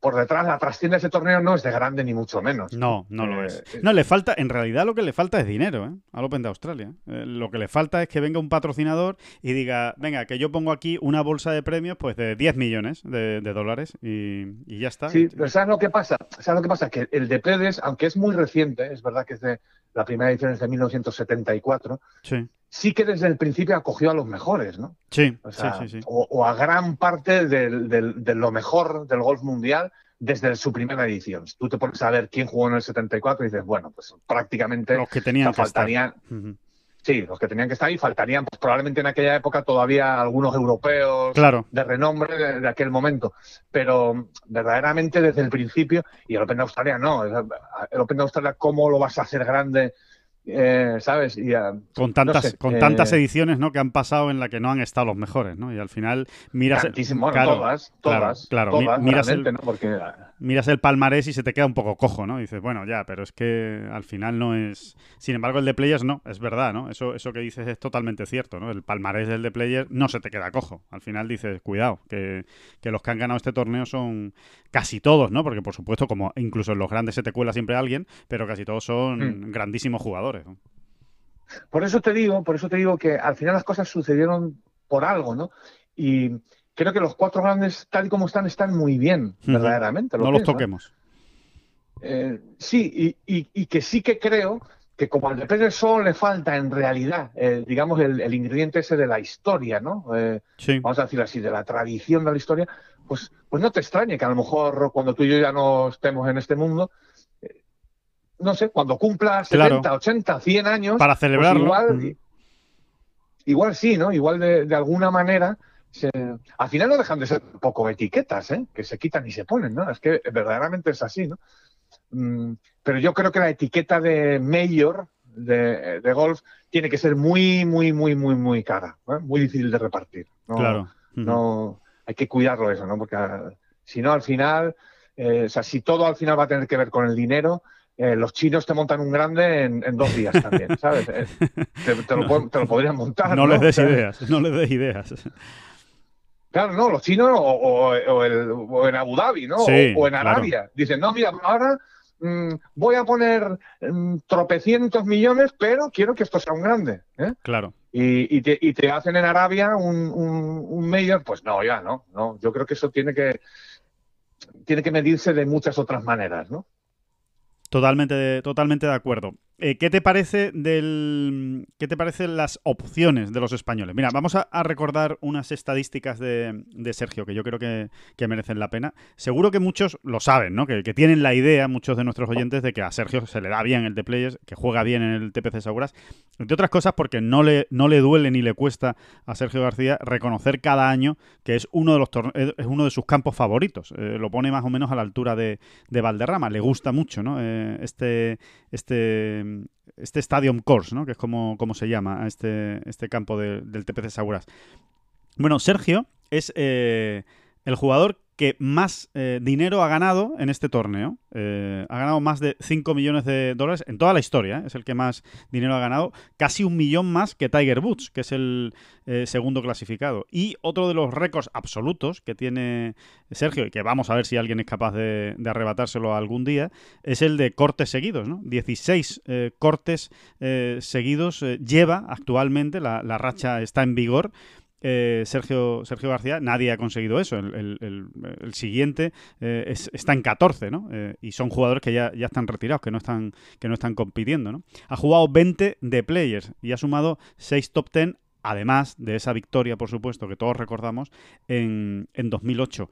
por detrás, la trascienda de ese torneo no es de grande ni mucho menos. No, no lo es. No, le falta, en realidad lo que le falta es dinero, ¿eh? Al Open de Australia. lo que le falta es que venga un patrocinador y diga, venga, que yo pongo aquí una bolsa de premios pues de 10 millones de, dólares y, ya está. Sí, pero ¿sabes lo que pasa? ¿Sabes lo que pasa? Que el de Pérez, aunque es muy reciente, es verdad que es de la primera edición es de 1974, sí sí que desde el principio acogió a los mejores, ¿no? Sí, sí, sí, O, a gran parte de lo mejor del golf mundial desde su primera edición. Tú te pones a ver quién jugó en el 74 y dices, bueno, pues prácticamente los que tenían que faltarían, Sí, los que tenían que estar ahí faltarían pues, probablemente en aquella época todavía algunos europeos de renombre de, de, aquel momento. Pero verdaderamente desde el principio, y el Open de Australia no, el Open de Australia, ¿cómo lo vas a hacer grande? Eh, ¿Sabes? Y, con tantas, con tantas eh, ediciones ¿no? que han pasado en la que no han estado los mejores, ¿no? Y al final miras... todas, todas, claro, todas, miras, el, ¿no? Porque miras el palmarés y se te queda un poco cojo, ¿no? dices, bueno, ya, pero es que al final no es... Sin embargo, el de Players no, es verdad, ¿no? Eso, eso que dices es totalmente cierto, ¿no? El palmarés del de Players no se te queda cojo. Al final dices, cuidado, que, los que han ganado este torneo son casi todos, ¿no? Porque por supuesto, como incluso en los grandes se te cuela siempre alguien, pero casi todos son mm. grandísimos jugadores. Por eso te digo, por eso te digo que al final las cosas sucedieron por algo, ¿no? Y creo que los cuatro grandes, tal y como están, están muy bien, verdaderamente. no los toquemos. Eh, sí, y, que sí que creo que como al de solo le falta en realidad, eh, digamos, el, ingrediente ese de la historia, ¿no? Eh, vamos a decir así, de la tradición de la historia, pues, pues no te extrañe que a lo mejor cuando tú y yo ya no estemos en este mundo, no sé, cuando cumpla 70, 80, 100 años... Para pues celebrarlo. igual, igual sí, ¿no? Igual de, de alguna manera al final no dejan de ser un poco etiquetas, ¿eh? que se quitan y se ponen, ¿no? Es que verdaderamente es así, ¿no? Mm, pero yo creo que la etiqueta de mayor de, golf tiene que ser muy, muy, muy, muy, muy cara, ¿eh? muy difícil de repartir. claro. No, hay que cuidarlo eso, ¿no? Porque ah, si no, al final, eh, o sea, si todo al final va a tener que ver con el dinero, los chinos te montan un grande en, dos días también, ¿sabes? te, lo, podrían montar. No, les des ideas, no les des ideas. Claro, no, los chinos o, en Abu Dhabi, ¿no? o, en Arabia. Dicen, no, mira, ahora mm, voy a poner mm, tropecientos millones, pero quiero que esto sea un grande. ¿eh? Claro. Y, te, hacen en Arabia un, un, mayor, pues no, ya no, no. Yo creo que eso tiene que tiene que medirse de muchas otras maneras, ¿no? Totalmente, totalmente de acuerdo. Eh, ¿Qué te parece del qué te parecen las opciones de los españoles? Mira, vamos a, recordar unas estadísticas de, Sergio que yo creo que, merecen la pena. Seguro que muchos lo saben, ¿no? Que, tienen la idea, muchos de nuestros oyentes, de que a Sergio se le da bien el de Players, que juega bien en el TPC Sauras, entre otras cosas porque no le, no le duele ni le cuesta a Sergio García reconocer cada año que es uno de los es uno de sus campos favoritos. Eh, lo pone más o menos a la altura de, Valderrama. Le gusta mucho, ¿no? Eh, este este este Stadium Course, ¿no? que es como, se llama este, este campo del TPC Sauras. Bueno, Sergio es eh, el jugador que más eh, dinero ha ganado en este torneo. Eh, ha ganado más de 5 millones de dólares en toda la historia. ¿eh? Es el que más dinero ha ganado. Casi un millón más que Tiger Woods, que es el segundo clasificado. Y otro de los récords absolutos que tiene Sergio, y que vamos a ver si alguien es capaz de, arrebatárselo algún día, es el de cortes seguidos. ¿no? 16 cortes seguidos lleva actualmente. la racha está en vigor. Eh, Sergio, Sergio García, nadie ha conseguido eso. El, siguiente eh, está en 14, ¿no? Eh, y son jugadores que ya, ya, están retirados, que no están, que no están compitiendo, ¿no? Ha jugado 20 de players y ha sumado 6 top 10, además de esa victoria, por supuesto, que todos recordamos, en, en 2008.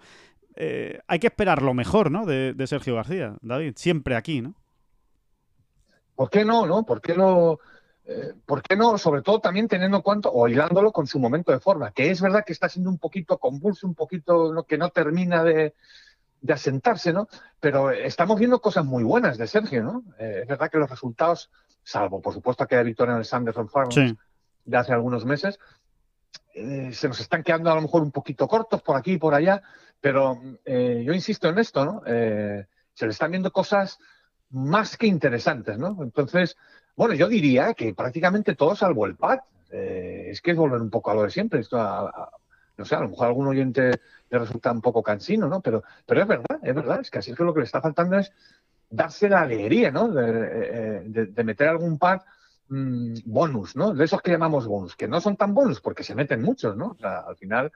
hay que esperar lo mejor, ¿no? De, de Sergio García, David, siempre aquí, ¿no? ¿Por qué no, no? ¿Por qué no? Eh, ¿por qué no? Sobre todo también teniendo en cuenta o hilándolo con su momento de forma, que es verdad que está siendo un poquito convulso, un poquito que no termina de, asentarse, ¿no? Pero estamos viendo cosas muy buenas de Sergio, ¿no? Eh, es verdad que los resultados, salvo por supuesto que victoria en el Sanderson Farms de hace algunos meses, eh, se nos están quedando a lo mejor un poquito cortos por aquí y por allá, pero yo insisto en esto, ¿no? se le están viendo cosas más que interesantes, ¿no? Entonces, bueno, yo diría que prácticamente todo salvo el PAD. Eh, es que es volver un poco a lo de siempre. Esto no sé, a lo mejor a algún oyente le resulta un poco cansino, ¿no? Pero, pero es verdad, es verdad, es que así es que lo que le está faltando es darse la alegría, ¿no? De, eh, de meter algún par mmm, bonus, ¿no? De esos que llamamos bonus, que no son tan bonus porque se meten muchos, ¿no? O sea, al final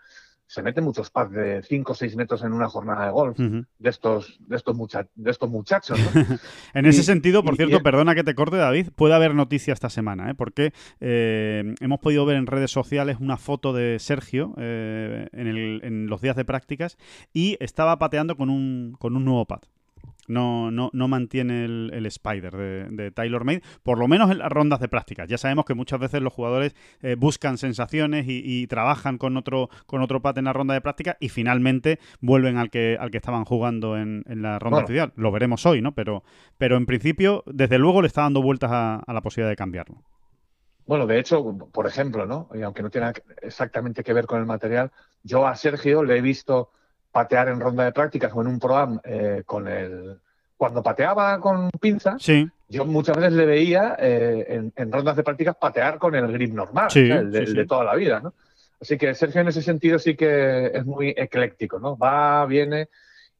se meten muchos pads de 5 o 6 metros en una jornada de golf de estos de estos, mucha- de estos muchachos, ¿no? En ese sentido, por y- cierto, y- perdona que te corte, David, puede haber noticia esta semana, ¿eh? porque eh, hemos podido ver en redes sociales una foto de Sergio eh, en, el- en los días de prácticas y estaba pateando con un, con un nuevo pad. No, no, no mantiene el, el Spider de, de Taylor Made, por lo menos en las rondas de prácticas. Ya sabemos que muchas veces los jugadores eh, buscan sensaciones y, y trabajan con otro, con otro pad en la ronda de práctica y finalmente vuelven al que, al que estaban jugando en, en la ronda Bueno. oficial. Lo veremos hoy, ¿no? Pero, pero en principio, desde luego, le está dando vueltas a, a la posibilidad de cambiarlo. Bueno, de hecho, por ejemplo, ¿no? Y aunque no tiene exactamente que ver con el material, yo a Sergio le he visto patear en ronda de prácticas o en un pro-am eh, con el... Cuando pateaba con pinzas, Sí, yo muchas veces le veía eh, en, en rondas de prácticas patear con el grip normal, Sí, el, de, sí, el de toda la vida, ¿no? Así que Sergio en ese sentido sí que es muy ecléctico, ¿no? Va, viene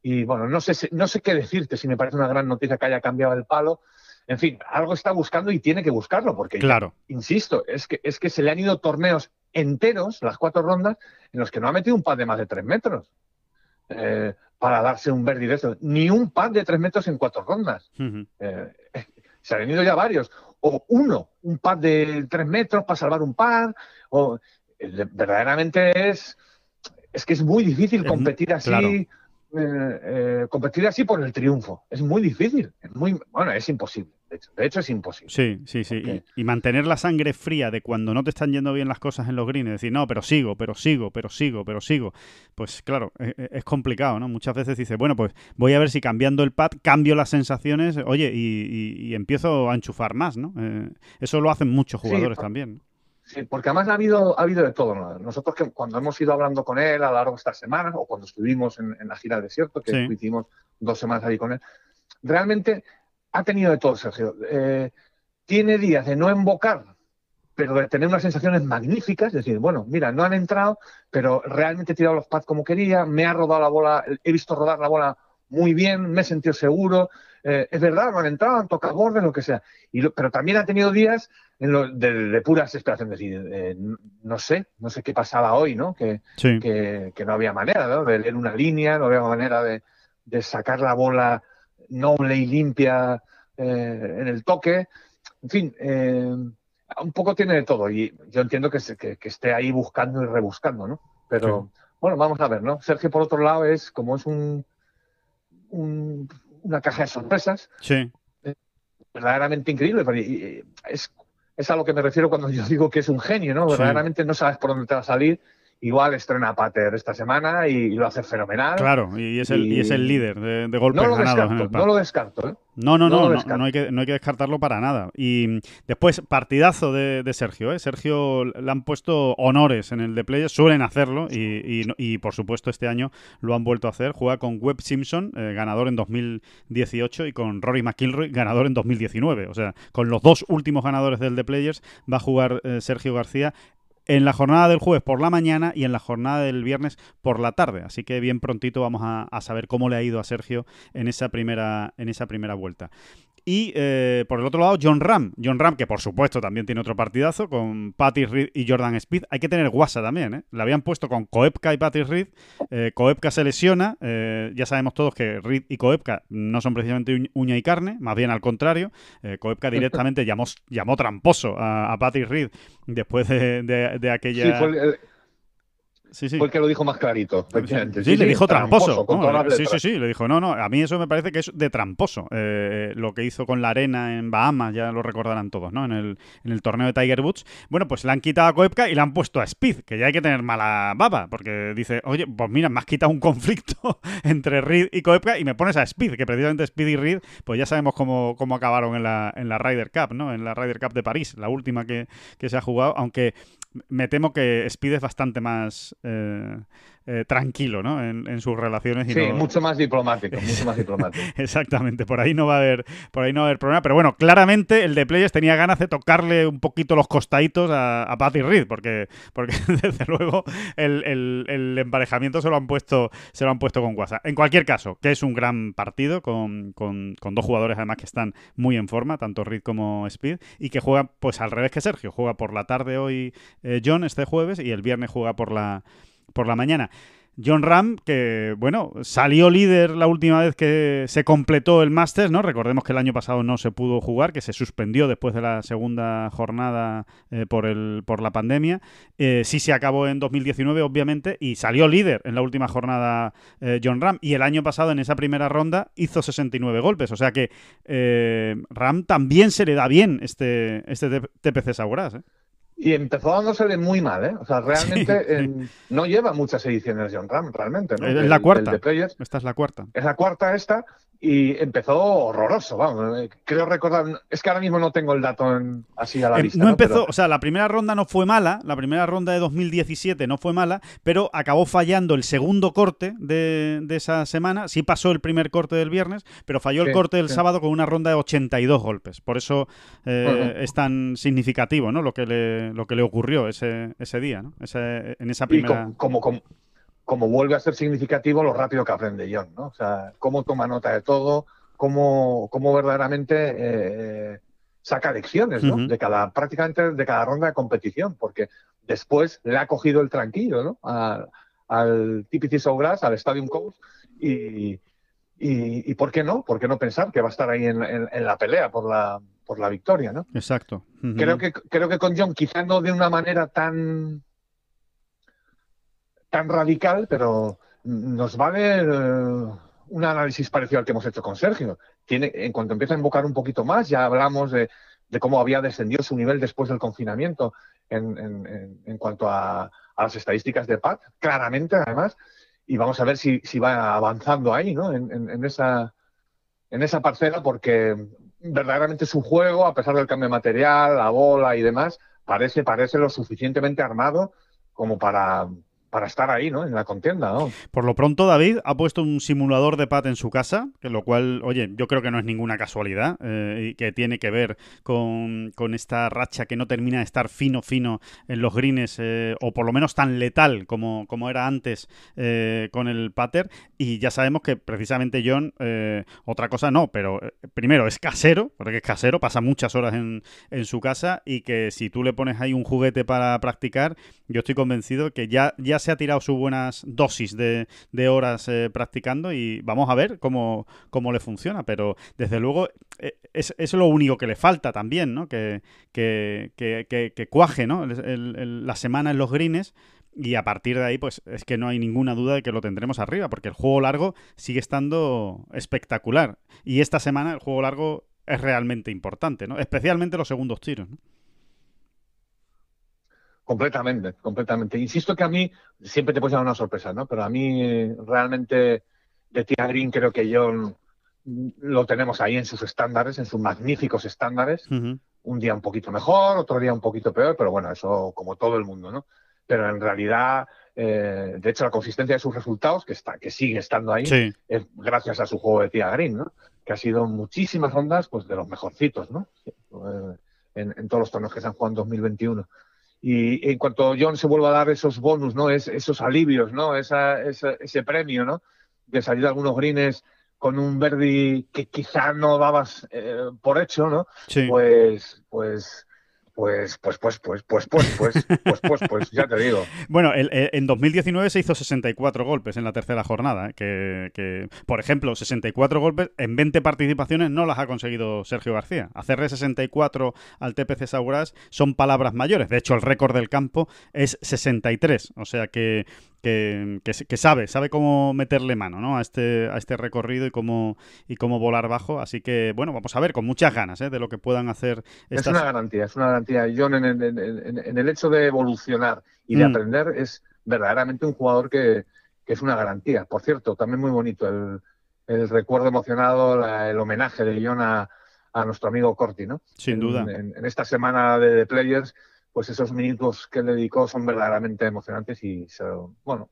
y bueno, no sé, no sé qué decirte si me parece una gran noticia que haya cambiado el palo. En fin, algo está buscando y tiene que buscarlo porque claro. insisto, es que, es que se le han ido torneos enteros, las cuatro rondas, en los que no ha metido un pad de más de tres metros eh, para darse un verde de eso. Ni un pad de tres metros en cuatro rondas. Eh, eh, se han ido ya varios. O uno, un pad de tres metros para salvar un pad. O, eh, de- verdaderamente es, es que es muy difícil Es competir así. claro. eh, competir así por el triunfo. Es muy difícil. Es muy, bueno, es imposible. De hecho, de hecho es imposible. Sí, sí, sí. Y, y mantener la sangre fría de cuando no te están yendo bien las cosas en los greens, decir, no, pero sigo, pero sigo, pero sigo, pero sigo. Pues claro, e- e- es, complicado, ¿no? Muchas veces dices, bueno, pues voy a ver si cambiando el pad cambio las sensaciones, oye, y, y- y empiezo a enchufar más, ¿no? Eh, eso lo hacen muchos jugadores también. Sí, porque además ha habido, ha habido de todo. ¿no? Nosotros que cuando hemos ido hablando con él a lo largo de estas semanas, o cuando estuvimos en, en la gira del desierto, que Sí. hicimos dos semanas ahí con él, realmente ha tenido de todo, Sergio. Eh, tiene días de no embocar, pero de tener unas sensaciones magníficas, es decir, bueno, mira, no han entrado, pero realmente he tirado los pads como quería, me ha rodado la bola, he visto rodar la bola muy bien, me he sentido seguro, eh, es verdad, no han entrado, han tocado bordes, lo que sea. Y lo- pero también ha tenido días en lo- de, de pura desesperación, es decir, eh, no sé, no sé qué pasaba hoy, ¿no? Que, Sí. que, que no había manera ¿no? de leer una línea, no había manera de, de sacar la bola noble y limpia eh, en el toque. En fin, eh, un poco tiene de todo y yo entiendo que, se- que, que esté ahí buscando y rebuscando, ¿no? Pero bueno, vamos a ver, ¿no? Sergio, por otro lado, es como es un, un- una caja de sorpresas Sí. verdaderamente increíble. pero y- y es, es a lo que me refiero cuando yo digo que es un genio, ¿no? Sí. Verdaderamente no sabes por dónde te va a salir. Igual estrena Pater esta semana y, lo hace fenomenal. Claro, y es el, y es el Y- líder de, de golpes No lo ganados en descarto, el no lo descarto, ¿eh? No, no, No no, no, hay que, no hay que descartarlo para nada. Y después, partidazo de, de Sergio. ¿eh? Sergio le han puesto honores en el de Players, suelen hacerlo y, y no- y, por supuesto este año lo han vuelto a hacer. Juega con Webb Simpson, eh, ganador en 2018, y con Rory McIlroy, ganador en 2019. O sea, con los dos últimos ganadores del de Players va a jugar eh, Sergio García en la jornada del jueves por la mañana y en la jornada del viernes por la tarde. Así que bien prontito vamos a, saber cómo le ha ido a Sergio en esa primera, en esa primera vuelta. Y eh, por el otro lado, John Ram. John Ram, que por supuesto también tiene otro partidazo con Patty Reed y Jordan Speed. Hay que tener guasa también, ¿eh? La habían puesto con Koepka y Patty Reed. Eh, Koepka se lesiona. eh, ya sabemos todos que Reed y Koepka no son precisamente uñ- uña y carne, más bien al contrario. Eh, Koepka directamente llamó, llamó tramposo a, a Patty Reed después de, de- de aquella. Sí, Sí, sí. fue el que lo dijo más clarito, efectivamente. Sí, le dijo tramposo. las sí, sí, sí, le dijo, no, no, a mí eso me parece que es de tramposo. Eh, lo que hizo con la arena en Bahamas, ya lo recordarán todos, ¿no? En el, en el torneo de Tiger Woods. Bueno, pues le han quitado a Koepka y le han puesto a Speed, que ya hay que tener mala baba, porque dice, oye, pues mira, me has quitado un conflicto entre Reed y Koepka y me pones a Speed, que precisamente Speed y Reed, pues ya sabemos cómo, cómo acabaron en la, en la Ryder Cup, ¿no? En la Ryder Cup de París, la última que, que se ha jugado, aunque me temo que Speed es bastante más... eh, eh, tranquilo, ¿no? En, sus relaciones. Y sí, mucho más diplomático, mucho más diplomático. Exactamente, por ahí no va a haber, por ahí no va a haber problema. Pero bueno, claramente el de Players tenía ganas de tocarle un poquito los costaditos a, a Patty Reed, porque, porque desde luego el, emparejamiento se lo han puesto, se lo han puesto con WhatsApp. En cualquier caso, que es un gran partido con, con, dos jugadores además que están muy en forma, tanto Reed como Speed, y que juegan pues al revés que Sergio, juega por la tarde hoy eh, John este jueves y el viernes juega por la por la mañana. John Ram, que bueno, salió líder la última vez que se completó el Masters, ¿no? Recordemos que el año pasado no se pudo jugar, que se suspendió después de la segunda jornada eh, por, el, por la pandemia. Eh, sí se acabó en 2019, obviamente, y salió líder en la última jornada eh, John Ram. Y el año pasado, en esa primera ronda, hizo 69 golpes. O sea que Ram también se le da bien este, este TPC Sauras, ¿eh? Y empezó dándosele muy mal, ¿eh? O sea, realmente no lleva muchas ediciones John Ram, realmente. ¿no? Es la cuarta. esta es la cuarta. Es la cuarta esta y empezó horroroso, vamos. Eh, creo recordar, es que ahora mismo no tengo el dato así a la em, vista. No, empezó, o sea, la primera ronda no fue mala, la primera ronda de 2017 no fue mala, pero acabó fallando el segundo corte de, esa semana. Sí pasó el primer corte del viernes, pero falló el corte del sábado con una ronda de 82 golpes. Por eso eh, es tan significativo, ¿no? Lo que le, lo que le ocurrió ese, ese día, ¿no? en esa primera. como, como como vuelve a ser significativo lo rápido que aprende John, ¿no? O sea, cómo toma nota de todo, cómo, cómo verdaderamente eh, saca lecciones, ¿no? De cada, prácticamente de cada ronda de competición, porque después le ha cogido el tranquillo, ¿no? al, al TPC Sowgrass, al Stadium Coast, y, y, ¿por qué no? ¿Por qué no pensar que va a estar ahí en, en, la pelea por la, por la victoria, ¿no? Exacto. creo, que, creo que con John, quizá no de una manera tan tan radical, pero nos vale eh, un análisis parecido al que hemos hecho con Sergio. Tiene, en cuanto empieza a invocar un poquito más, ya hablamos de, cómo había descendido su nivel después del confinamiento en, cuanto a, las estadísticas de Pat, claramente además, y vamos a ver si, si va avanzando ahí, ¿no? En, esa, en esa parcela, porque verdaderamente su juego, a pesar del cambio de material, la bola y demás, parece, parece lo suficientemente armado como para, para estar ahí, ¿no? En la contienda, ¿no? Por lo pronto, David ha puesto un simulador de pat en su casa, que lo cual, oye, yo creo que no es ninguna casualidad eh, y que tiene que ver con, esta racha que no termina de estar fino, fino en los greens, eh, o por lo menos tan letal como, como era antes eh, con el pater. Y ya sabemos que precisamente John, otra cosa no, pero primero es casero, porque es casero, pasa muchas horas en, en su casa y que si tú le pones ahí un juguete para practicar, yo estoy convencido que ya, ya se ha tirado sus buenas dosis de, horas eh, practicando y vamos a ver cómo, cómo le funciona. Pero desde luego eh, es, es, lo único que le falta también, ¿no? Que, que, que, cuaje ¿no? la semana en los greens y a partir de ahí, pues es que no hay ninguna duda de que lo tendremos arriba, porque el juego largo sigue estando espectacular. Y esta semana el juego largo es realmente importante, ¿no? Especialmente los segundos tiros. Completamente, completamente. Insisto que a mí siempre te puede dar una sorpresa, ¿no? Pero a mí realmente de Tia Green creo que yo lo tenemos ahí en sus estándares, en sus magníficos estándares. Un día un poquito mejor, otro día un poquito peor, pero bueno, eso como todo el mundo, ¿no? Pero en realidad, eh, de hecho, la consistencia de sus resultados, que está, que sigue estando ahí, es gracias a su juego de Tia Green, ¿no? Que ha sido muchísimas rondas, pues de los mejorcitos, ¿no? Eh, en, en, todos los torneos que se han jugado en 2021. Y en cuanto John se vuelva a dar esos bonus, ¿no? Es, esos alivios, ¿no? Esa, ese premio, ¿no? De salir de algunos greens con un Verdi que quizá no dabas eh, por hecho, ¿no? Sí. Pues, pues, pues, pues, pues, pues, pues, pues, pues, pues, pues, pues, ya te digo. Bueno, en 2019 se hizo 64 golpes en la tercera jornada, que, que, por ejemplo, 64 golpes en 20 participaciones no las ha conseguido Sergio García. Hacerle 64 al TPC Sauras son palabras mayores. De hecho, el récord del campo es 63. O sea que que, sabe, sabe cómo meterle mano ¿no? a, este, a este recorrido y cómo, y cómo volar bajo. Así que, bueno, vamos a ver, con muchas ganas ¿eh? de lo que puedan hacer. Es una garantía, es una garantía. John, en, el hecho de evolucionar y de mm. aprender, es verdaderamente un jugador que, es una garantía. Por cierto, también muy bonito el, recuerdo emocionado, el homenaje de John a, nuestro amigo Corti, ¿no? Sin duda. En, esta semana de, de Players pues esos minutos que le dedicó son verdaderamente emocionantes y, bueno,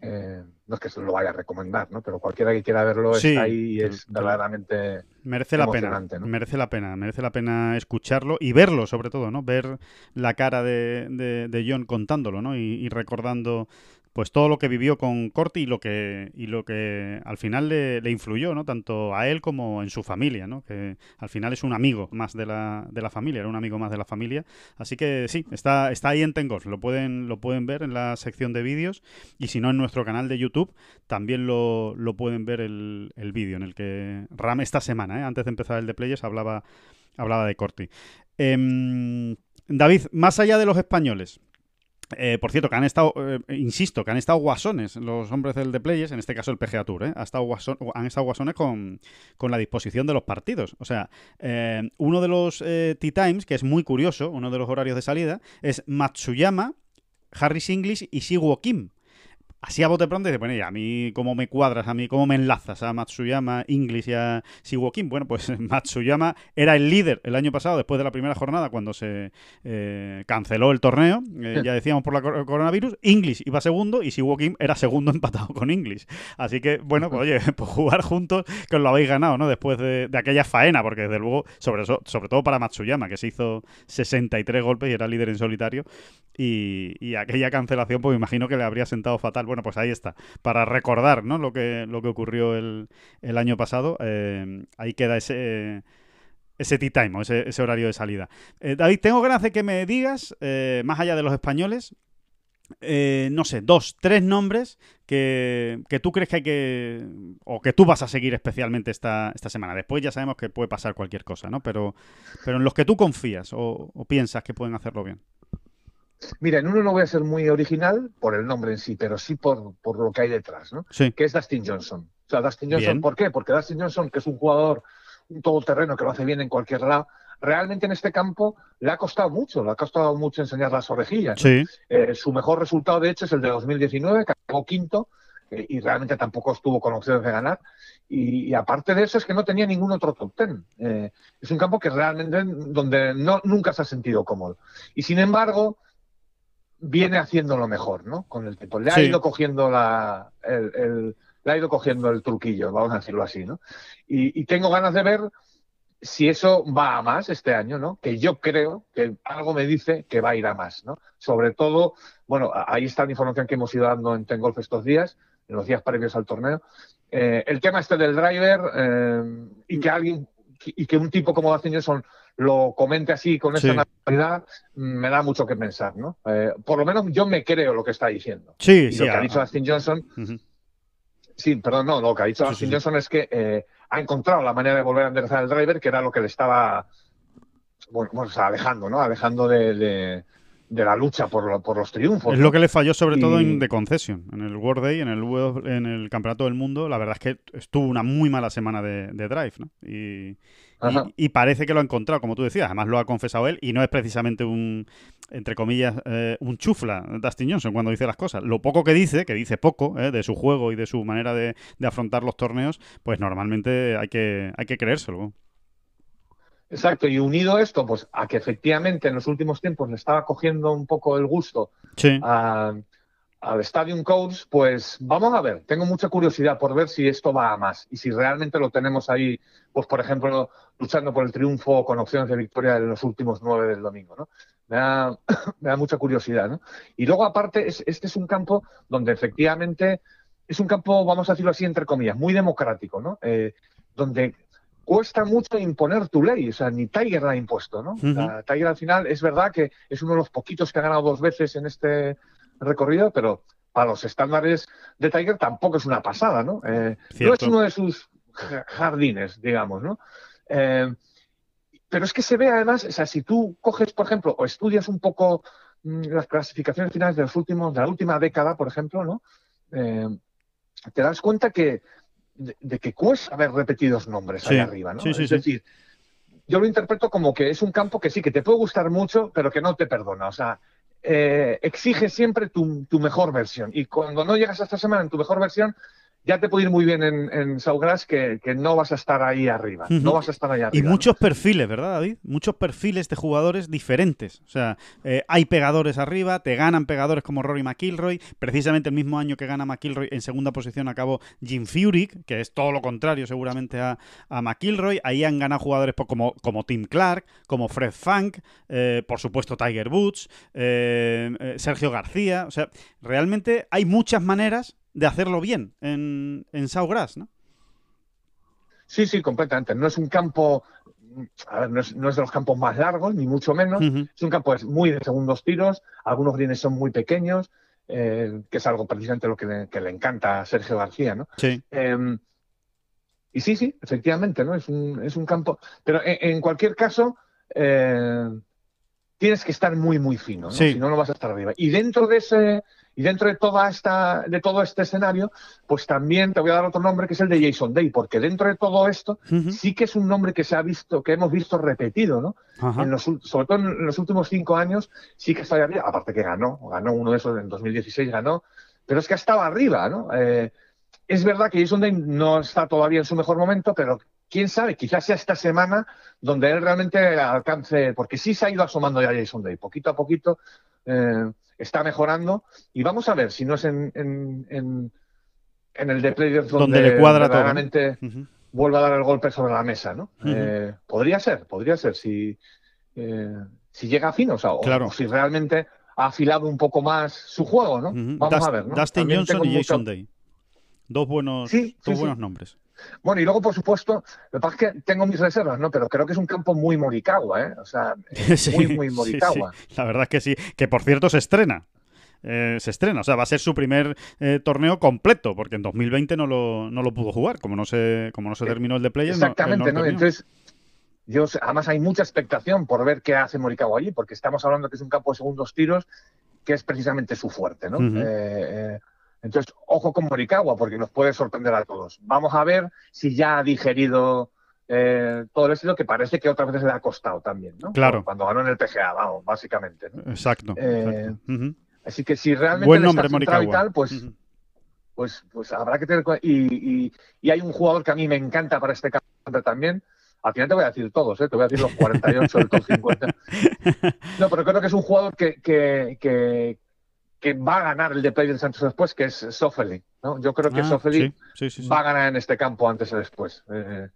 eh, no es que se lo vaya a recomendar, ¿no? Pero cualquiera que quiera verlo Sí, está ahí y es te- verdaderamente Merece la pena, ¿no? merece la pena, merece la pena escucharlo y verlo sobre todo, ¿no? Ver la cara de, de- de John contándolo, ¿no? Y, y recordando pues todo lo que vivió con Corti y lo que y lo que al final le, influyó, ¿no? Tanto a él como en su familia, ¿no? Que al final es un amigo más de la, de la familia, era un amigo más de la familia. Así que sí, está, está ahí en Tengolf, lo pueden, lo pueden ver en la sección de vídeos y si no en nuestro canal de YouTube también lo, lo pueden ver el, el vídeo en el que Ram esta semana, ¿eh? antes de empezar el de Players, hablaba, hablaba de Corti. Em, David, más allá de los españoles, eh, por cierto, que han estado, eh, insisto, que han estado guasones los hombres del The Players, en este caso el PGA Tour, ¿eh? Han estado guasones con, con la disposición de los partidos. O sea, eh, uno de los Tea Times, que es muy curioso, uno de los horarios de salida, es Matsuyama, Harris English y Siwo Kim. Así a bote pronto dice, bueno, y a mí cómo me cuadras, a mí cómo me enlazas a Matsuyama, English y a Siwo Kim. Bueno, pues Matsuyama era el líder el año pasado, después de la primera jornada, cuando se eh, canceló el torneo, eh, ya decíamos por la cor- coronavirus. English iba segundo y Siwo Kim era segundo empatado con English. Así que, bueno, pues oye, pues jugar juntos, que os lo habéis ganado, ¿no? Después de, de aquella faena, porque desde luego, sobre, todo para Matsuyama, que se hizo 63 golpes y era líder en solitario, y, y aquella cancelación, pues me imagino que le habría sentado fatal. Bueno, pues ahí está. Para recordar ¿no? lo, que, lo que ocurrió el, el año pasado, eh, ahí queda ese, ese tea time, ese, horario de salida. Eh, David, tengo ganas de que me digas, eh, más allá de los españoles, no sé, dos, tres nombres que, que tú crees que hay que. o que tú vas a seguir especialmente esta, esta semana. Después ya sabemos que puede pasar cualquier cosa, ¿no? Pero, pero en los que tú confías o piensas que pueden hacerlo bien. Mira, en uno no voy a ser muy original por el nombre en sí, pero sí por, por lo que hay detrás, ¿no? Sí. Que es Dustin Johnson. O sea, Dustin Johnson, Bien. ¿por qué? Porque Dustin Johnson, que es un jugador, un todoterreno que lo hace bien en cualquier lado, realmente en este campo le ha costado mucho, le ha costado mucho enseñar las orejillas. ¿no? Sí. Eh, su mejor resultado, de hecho, es el de 2019, que acabó quinto eh, y realmente tampoco estuvo con opciones de ganar. Y, y aparte de eso, es que no tenía ningún otro top ten. Eh, es un campo que realmente donde no, nunca se ha sentido cómodo. Y sin embargo, viene haciéndolo mejor, ¿no? Con el tiempo. Le ha ido cogiendo la, el, el- le ha ido cogiendo el truquillo, vamos a decirlo así, ¿no? Y, y tengo ganas de ver si eso va a más este año, ¿no? Que yo creo que algo me dice que va a ir a más, ¿no? Sobre todo, bueno, ahí está la información que hemos ido dando en Tengolf estos días, en los días previos al torneo. Eh, el tema este del driver eh, y que alguien y que un tipo como Dustin Johnson lo comente así con esa Sí. naturalidad me da mucho que pensar, ¿no? Eh, por lo menos yo me creo lo que está diciendo. Sí, Y sí. lo que ha dicho Dustin Johnson. Sí, perdón, no, lo que ha dicho Sí, Dustin sí. Johnson es que eh, ha encontrado la manera de volver a enderezar el driver, que era lo que le estaba bueno, bueno, o sea, alejando, ¿no? Alejando de, de- de la lucha por, lo- por los triunfos. Es ¿no? lo que le falló sobre todo en The Concession, en el World Day, en el, en el Campeonato del Mundo. La verdad es que estuvo una muy mala semana de, de drive, ¿no? Y, Ajá. y, y parece que lo ha encontrado, como tú decías. Además lo ha confesado él y no es precisamente un, entre comillas, eh, un chufla Dustin Johnson cuando dice las cosas. Lo poco que dice, que dice poco, eh, de su juego y de su manera de, de afrontar los torneos, pues normalmente hay que, hay que creérselo. Exacto, y unido esto, pues a que efectivamente en los últimos tiempos le estaba cogiendo un poco el gusto Sí. a- al Stadium Codes, pues vamos a ver. Tengo mucha curiosidad por ver si esto va a más y si realmente lo tenemos ahí, pues por ejemplo, luchando por el triunfo con opciones de victoria en los últimos nueve del domingo, ¿no? Me da, me da mucha curiosidad, ¿no? Y luego aparte, es- este es un campo donde efectivamente es un campo, vamos a decirlo así, entre comillas, muy democrático, ¿no? Eh, donde cuesta mucho imponer tu ley, o sea, ni Tiger la ha impuesto, ¿no? Tiger al final es verdad que es uno de los poquitos que ha ganado dos veces en este recorrido, pero para los estándares de Tiger tampoco es una pasada, ¿no? Eh, no es uno de sus ja- jardines, digamos, ¿no? Eh, pero es que se ve además, o sea, si tú coges, por ejemplo, o estudias un poco mm, las clasificaciones finales de los últimos, de la última década, por ejemplo, ¿no? Eh, te das cuenta que de, de que cuesta haber repetidos nombres Sí, ahí arriba, ¿no? sí, sí, es decir, yo lo interpreto como que es un campo que sí, que te puede gustar mucho, pero que no te perdona. O sea, eh, exige siempre tu, tu mejor versión. Y cuando no llegas a esta semana en tu mejor versión, ya te puede ir muy bien en, en Saugrass que, que no vas a estar ahí arriba. No vas a estar ahí Y arriba. muchos ¿no? perfiles, ¿verdad, David? Muchos perfiles de jugadores diferentes. O sea, eh, hay pegadores arriba, te ganan pegadores como Rory McIlroy. Precisamente el mismo año que gana McIlroy, en segunda posición acabó Jim Furyk, que es todo lo contrario seguramente a, a McIlroy. Ahí han ganado jugadores como, como Tim Clark, como Fred Funk, eh, por supuesto Tiger Woods, eh, Sergio García. O sea, realmente hay muchas maneras de hacerlo bien en, en Sawgrass, ¿no? Sí, sí, completamente. No es un campo, a ver, no es, no es de los campos más largos, ni mucho menos. Es un campo es muy de segundos tiros, algunos greens son muy pequeños, eh, que es algo precisamente lo que le, que le encanta a Sergio García, ¿no? Sí. Eh, y sí, sí, efectivamente, ¿no? Es un, es un campo. Pero en, en cualquier caso, eh, tienes que estar muy, muy fino, ¿no? Sí. Si no, no vas a estar arriba. Y dentro de ese, y dentro de toda esta, de todo este escenario, pues también te voy a dar otro nombre que es el de Jason Day, porque dentro de todo esto, sí que es un nombre que se ha visto, que hemos visto repetido, ¿no? Ajá. En los, sobre todo en los últimos cinco años, sí que está ahí arriba. Aparte que ganó, ganó uno de esos en 2016, ganó. Pero es que ha estado arriba, ¿no? Eh, es verdad que Jason Day no está todavía en su mejor momento, pero quién sabe, quizás sea esta semana donde él realmente alcance, porque sí se ha ido asomando ya Jason Day, poquito a poquito eh, está mejorando. Y vamos a ver si no es en, en, en, en el de Players donde, Donde le cuadra todo, ¿no? verdaderamente Ujú. vuelva a dar el golpe sobre la mesa, ¿no? Eh, podría ser, podría ser, si, eh, si llega fino, o sea, o- Claro. o si realmente ha afilado un poco más su juego, ¿no? Vamos Dust- a ver, ¿no? Dustin Johnson y mucho- Jason Day. Dos buenos, Sí, sí, dos sí. buenos nombres. Bueno, y luego, por supuesto, lo que pasa es que tengo mis reservas, ¿no? Pero creo que es un campo muy Morikawa, ¿eh? O sea, Sí, muy, muy sí. La verdad es que sí. Que por cierto se estrena. Eh, se estrena, o sea, va a ser su primer eh, torneo completo, porque en 2020 no lo, no lo pudo jugar, como no se, como no se Eh, terminó el de Players. Exactamente, no, ¿no? Entonces, yo, además hay mucha expectación por ver qué hace Morikawa allí, porque estamos hablando que es un campo de segundos tiros, que es precisamente su fuerte, ¿no? Eh, eh, entonces, ojo con Morikawa, porque nos puede sorprender a todos. Vamos a ver si ya ha digerido eh, todo el éxito que parece que otras veces le ha costado también, ¿no? Claro. Cuando ganó en el PGA, vamos, básicamente. ¿no? Exacto. Eh, exacto. Así que si realmente Buen nombre, centrado y Morikawa. tal, pues, pues, pues habrá que tener y, y, y hay un jugador que a mí me encanta para este campo también. Al final te voy a decir todos, ¿eh? te voy a decir los 48 del top 50. No, pero creo que es un jugador que, que, que, que va a ganar el de Players antes o después, que es Sofeli. ¿no? Yo creo que Ah, Sofeli sí, sí, sí, sí. va a ganar en este campo antes o después. Eh,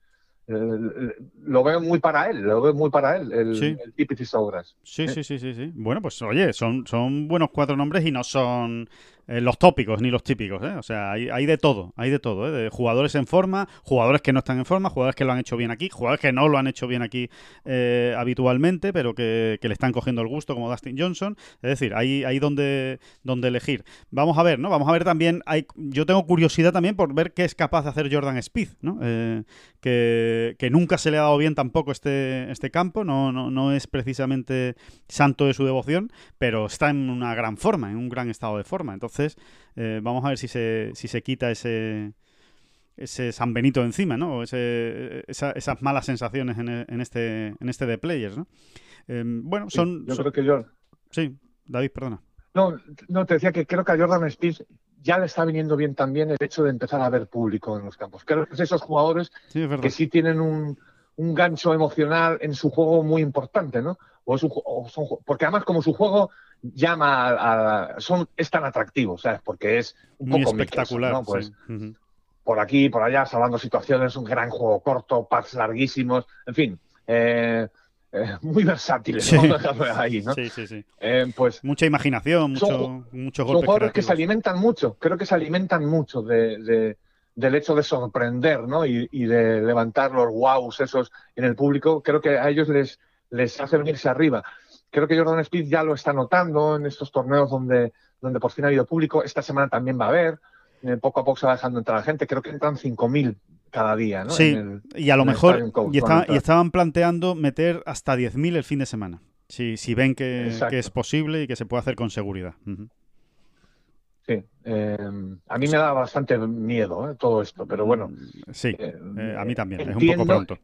eh, lo veo muy para él, lo veo muy para él, el, el y Sogras. Sí, sí, sí, sí, sí. Bueno, pues oye, son, son buenos cuatro nombres y no son eh, los tópicos ni los típicos, ¿eh? O sea, hay, hay de todo, hay de todo, ¿eh? De jugadores en forma, jugadores que no están en forma, jugadores que lo han hecho bien aquí, jugadores que no lo han hecho bien aquí eh, habitualmente, pero que, le están cogiendo el gusto, como Dustin Johnson. Es decir, hay, hay donde, donde elegir. Vamos a ver, ¿no? Vamos a ver también, hay, yo tengo curiosidad también por ver qué es capaz de hacer Jordan Speed, ¿no? Que, que nunca se le ha dado bien tampoco este, este campo, no, no, no es precisamente santo de su devoción, pero está en una gran forma, en un gran estado de forma. Entonces, eh, vamos a ver si se, si se quita ese ese San Benito encima, ¿no? Ese, esa- esas malas sensaciones en, en este en este de players, ¿no? Eh, bueno, Sí, son, yo son- creo que yo, sí, David, perdona. No, no, te decía que creo que a Jordan Speed ya le está viniendo bien también el hecho de empezar a ver público en los campos. Creo que es esos jugadores Sí, es verdad. que sí tienen un, un gancho emocional en su juego muy importante, ¿no? O es un ju- o son porque además como su juego llama a, a- son es tan atractivo, ¿sabes? Porque es un Muy poco espectacular. ¿no? Pues sí. Por aquí, por allá, salvando situaciones, un gran juego corto, packs larguísimos, en fin, eh, eh, muy versátiles, Sí. dejarlo ahí, ¿no? Sí, sí, sí. Eh, pues Mucha imaginación, Son mucho, muchos son golpes jugadores que se alimentan mucho, creo que se alimentan mucho de, de- del hecho de sorprender, ¿no? Y, y de levantar los wows esos en el público. Creo que a ellos les, les hace venirse arriba. Creo que Jordan Speed ya lo está notando en estos torneos donde, donde por fin ha habido público. Esta semana también va a haber. Eh, poco a poco se va dejando entrar la gente. Creo que entran 5.000 cada día, ¿no? Sí, En el- y a lo mejor Coach y, estaban planteando meter hasta 10.000 el fin de semana. Si, si ven que, es posible y que se puede hacer con seguridad. Sí. Eh, a mí me da bastante miedo ¿eh? todo esto, pero bueno. Sí, Eh, eh, a mí también. es un entiendo- poco pronto.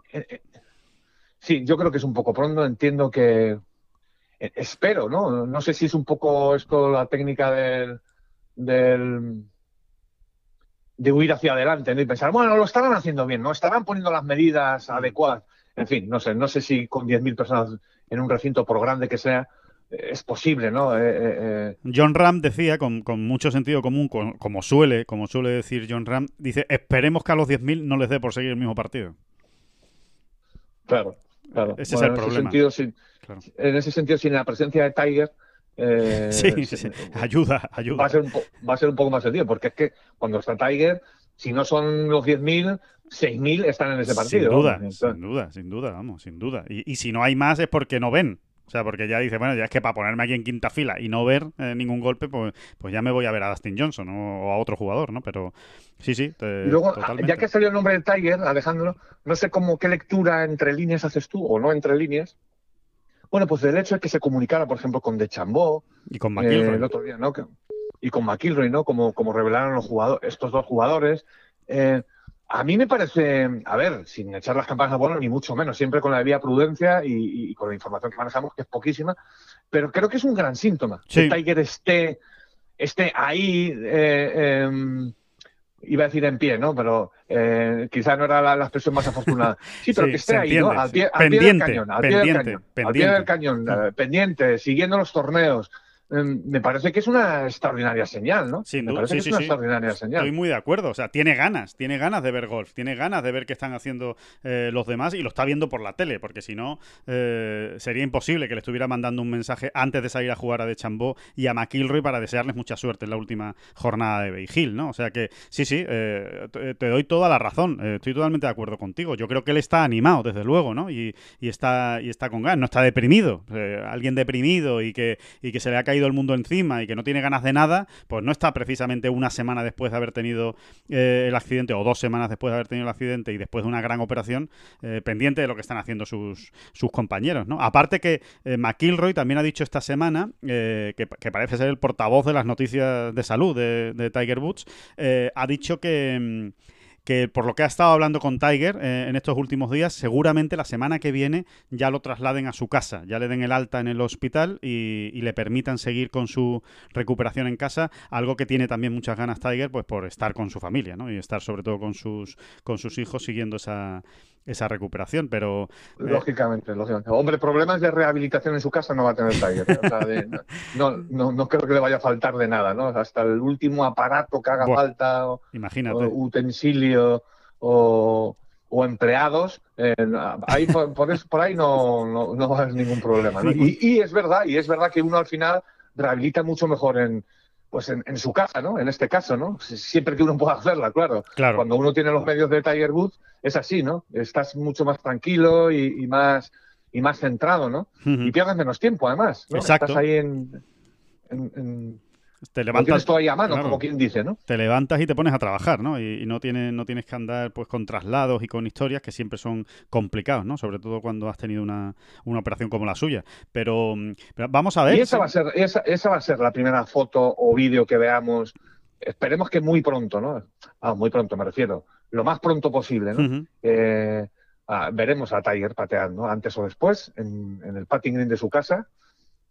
Sí, yo creo que es un poco pronto. Entiendo que. espero, ¿no? No sé si es un poco esto la técnica del. del de huir hacia adelante ¿no? y pensar, bueno, lo estarán haciendo bien, ¿no? Estarán poniendo las medidas adecuadas. En fin, no sé, no sé si con 10.000 personas en un recinto, por grande que sea, es posible, ¿no? Eh, eh, John Ram decía, con, con mucho sentido común, como suele, como suele decir John Ram, dice, esperemos que a los 10.000 no les dé por seguir el mismo partido. Claro, claro. Ese es el en problema. Ese sentido, sin, Claro. En ese sentido, sin la presencia de Tiger, eh, Sí, sí, ayuda, ayuda. va, a ser un po- va a ser un poco más sencillo, porque es que cuando está Tiger, si no son los 10.000, 6.000 están en ese partido. Sin duda, sin duda, sin duda, vamos, sin duda. Y, y si no hay más es porque no ven. O sea, porque ya dice, bueno, ya es que para ponerme aquí en quinta fila y no ver eh, ningún golpe, pues, pues ya me voy a ver a Dustin Johnson o, o a otro jugador, ¿no? Pero sí, sí, te- Y luego, totalmente. ya que salió el nombre de Tiger, Alejandro, no sé cómo qué lectura entre líneas haces tú o no entre líneas. Bueno, pues del hecho de que se comunicara, por ejemplo, con De Chambó Y con eh, McIlroy. el otro día, ¿no? Que- y con McIlroy, ¿no? Como, como revelaron los jugadores, estos dos jugadores. Eh, a mí me parece, a ver, sin echar las campanas a bono, ni mucho menos, siempre con la debida prudencia y, y con la información que manejamos, que es poquísima, pero creo que es un gran síntoma Sí. que Tiger esté, esté ahí, eh, em, iba a decir en pie, ¿no? Pero eh, quizá no era la, la expresión más afortunada. Sí, pero Sí, que esté ahí, entiende, ¿no? Al pie, al pie del Pendiente, cañón, al pendiente, pie del cañón, al pie pendiente. del cañón, eh, pendiente, siguiendo los torneos. Em, me parece que es una extraordinaria señal, ¿no? Sin me duda, parece sí, que sí, es una sí. extraordinaria señal. Estoy muy de acuerdo. O sea, tiene ganas, tiene ganas de ver golf, tiene ganas de ver qué están haciendo eh, los demás y lo está viendo por la tele, porque si no, eh, sería imposible que le estuviera mandando un mensaje antes de salir a jugar a De Chambó y a McIlroy para desearles mucha suerte en la última jornada de Bay Hill, ¿no? O sea que sí, sí, eh, te te doy toda la razón. eh, estoy totalmente de acuerdo contigo. Yo creo que él está animado, desde luego, ¿no? Y, y está, y está con ganas, no está deprimido. Eh, alguien deprimido y que, y que se le ha caído el mundo encima y que no tiene ganas de nada, pues no está precisamente una semana después de haber tenido eh, el accidente o dos semanas después de haber tenido el accidente y después de una gran operación eh, pendiente de lo que están haciendo sus, sus compañeros, ¿no? Aparte que eh, McIlroy también ha dicho esta semana eh, que, parece ser el portavoz de las noticias de salud de, Tiger Woods, ha dicho que... mm, que por lo que ha estado hablando con Tiger eh, en estos últimos días, seguramente la semana que viene ya lo trasladen a su casa, ya le den el alta en el hospital y, y le permitan seguir con su recuperación en casa, algo que tiene también muchas ganas Tiger, pues por estar con su familia, ¿no? Y estar sobre todo con sus, con sus hijos siguiendo esa, esa recuperación, pero... eh, Lógicamente, lógicamente. Hombre, problemas de rehabilitación en su casa no va a tener Tiger. ¿eh? O sea, de- no, no, no creo que le vaya a faltar de nada, ¿no? Hasta el último aparato que haga Buah, falta, o, imagínate. o utensilio o, o empleados, eh, ahí por, por, eso- por ahí no, no, no va a haber ningún problema. ¿no? Y, y es verdad, y es verdad que uno al final rehabilita mucho mejor en pues en, en su casa, ¿no? En este caso, ¿no? Si- Siempre que uno pueda hacerla, claro. Claro. Cuando uno tiene los medios de Tiger Woods, es así, ¿no? Estás mucho más tranquilo y, y más y más centrado, ¿no? Y pierdes menos tiempo, además. ¿no? Exacto. Estás ahí en, en, en- Te levantas, todo ahí a mano, claro. como quien dice, ¿no? te levantas y te pones a trabajar, ¿no? Y, y no tienes no tienes que andar pues con traslados y con historias que siempre son complicados, ¿no? Sobre todo cuando has tenido una, una operación como la suya. Pero, mm, pero vamos a ver. Y esa va a ser, esa, esa va a ser la primera foto o vídeo que veamos. Esperemos que muy pronto, ¿no? Ah, muy pronto me refiero. Lo más pronto posible, ¿no? Eh, ah, veremos a Tiger pateando antes o después en, en el patting green de su casa.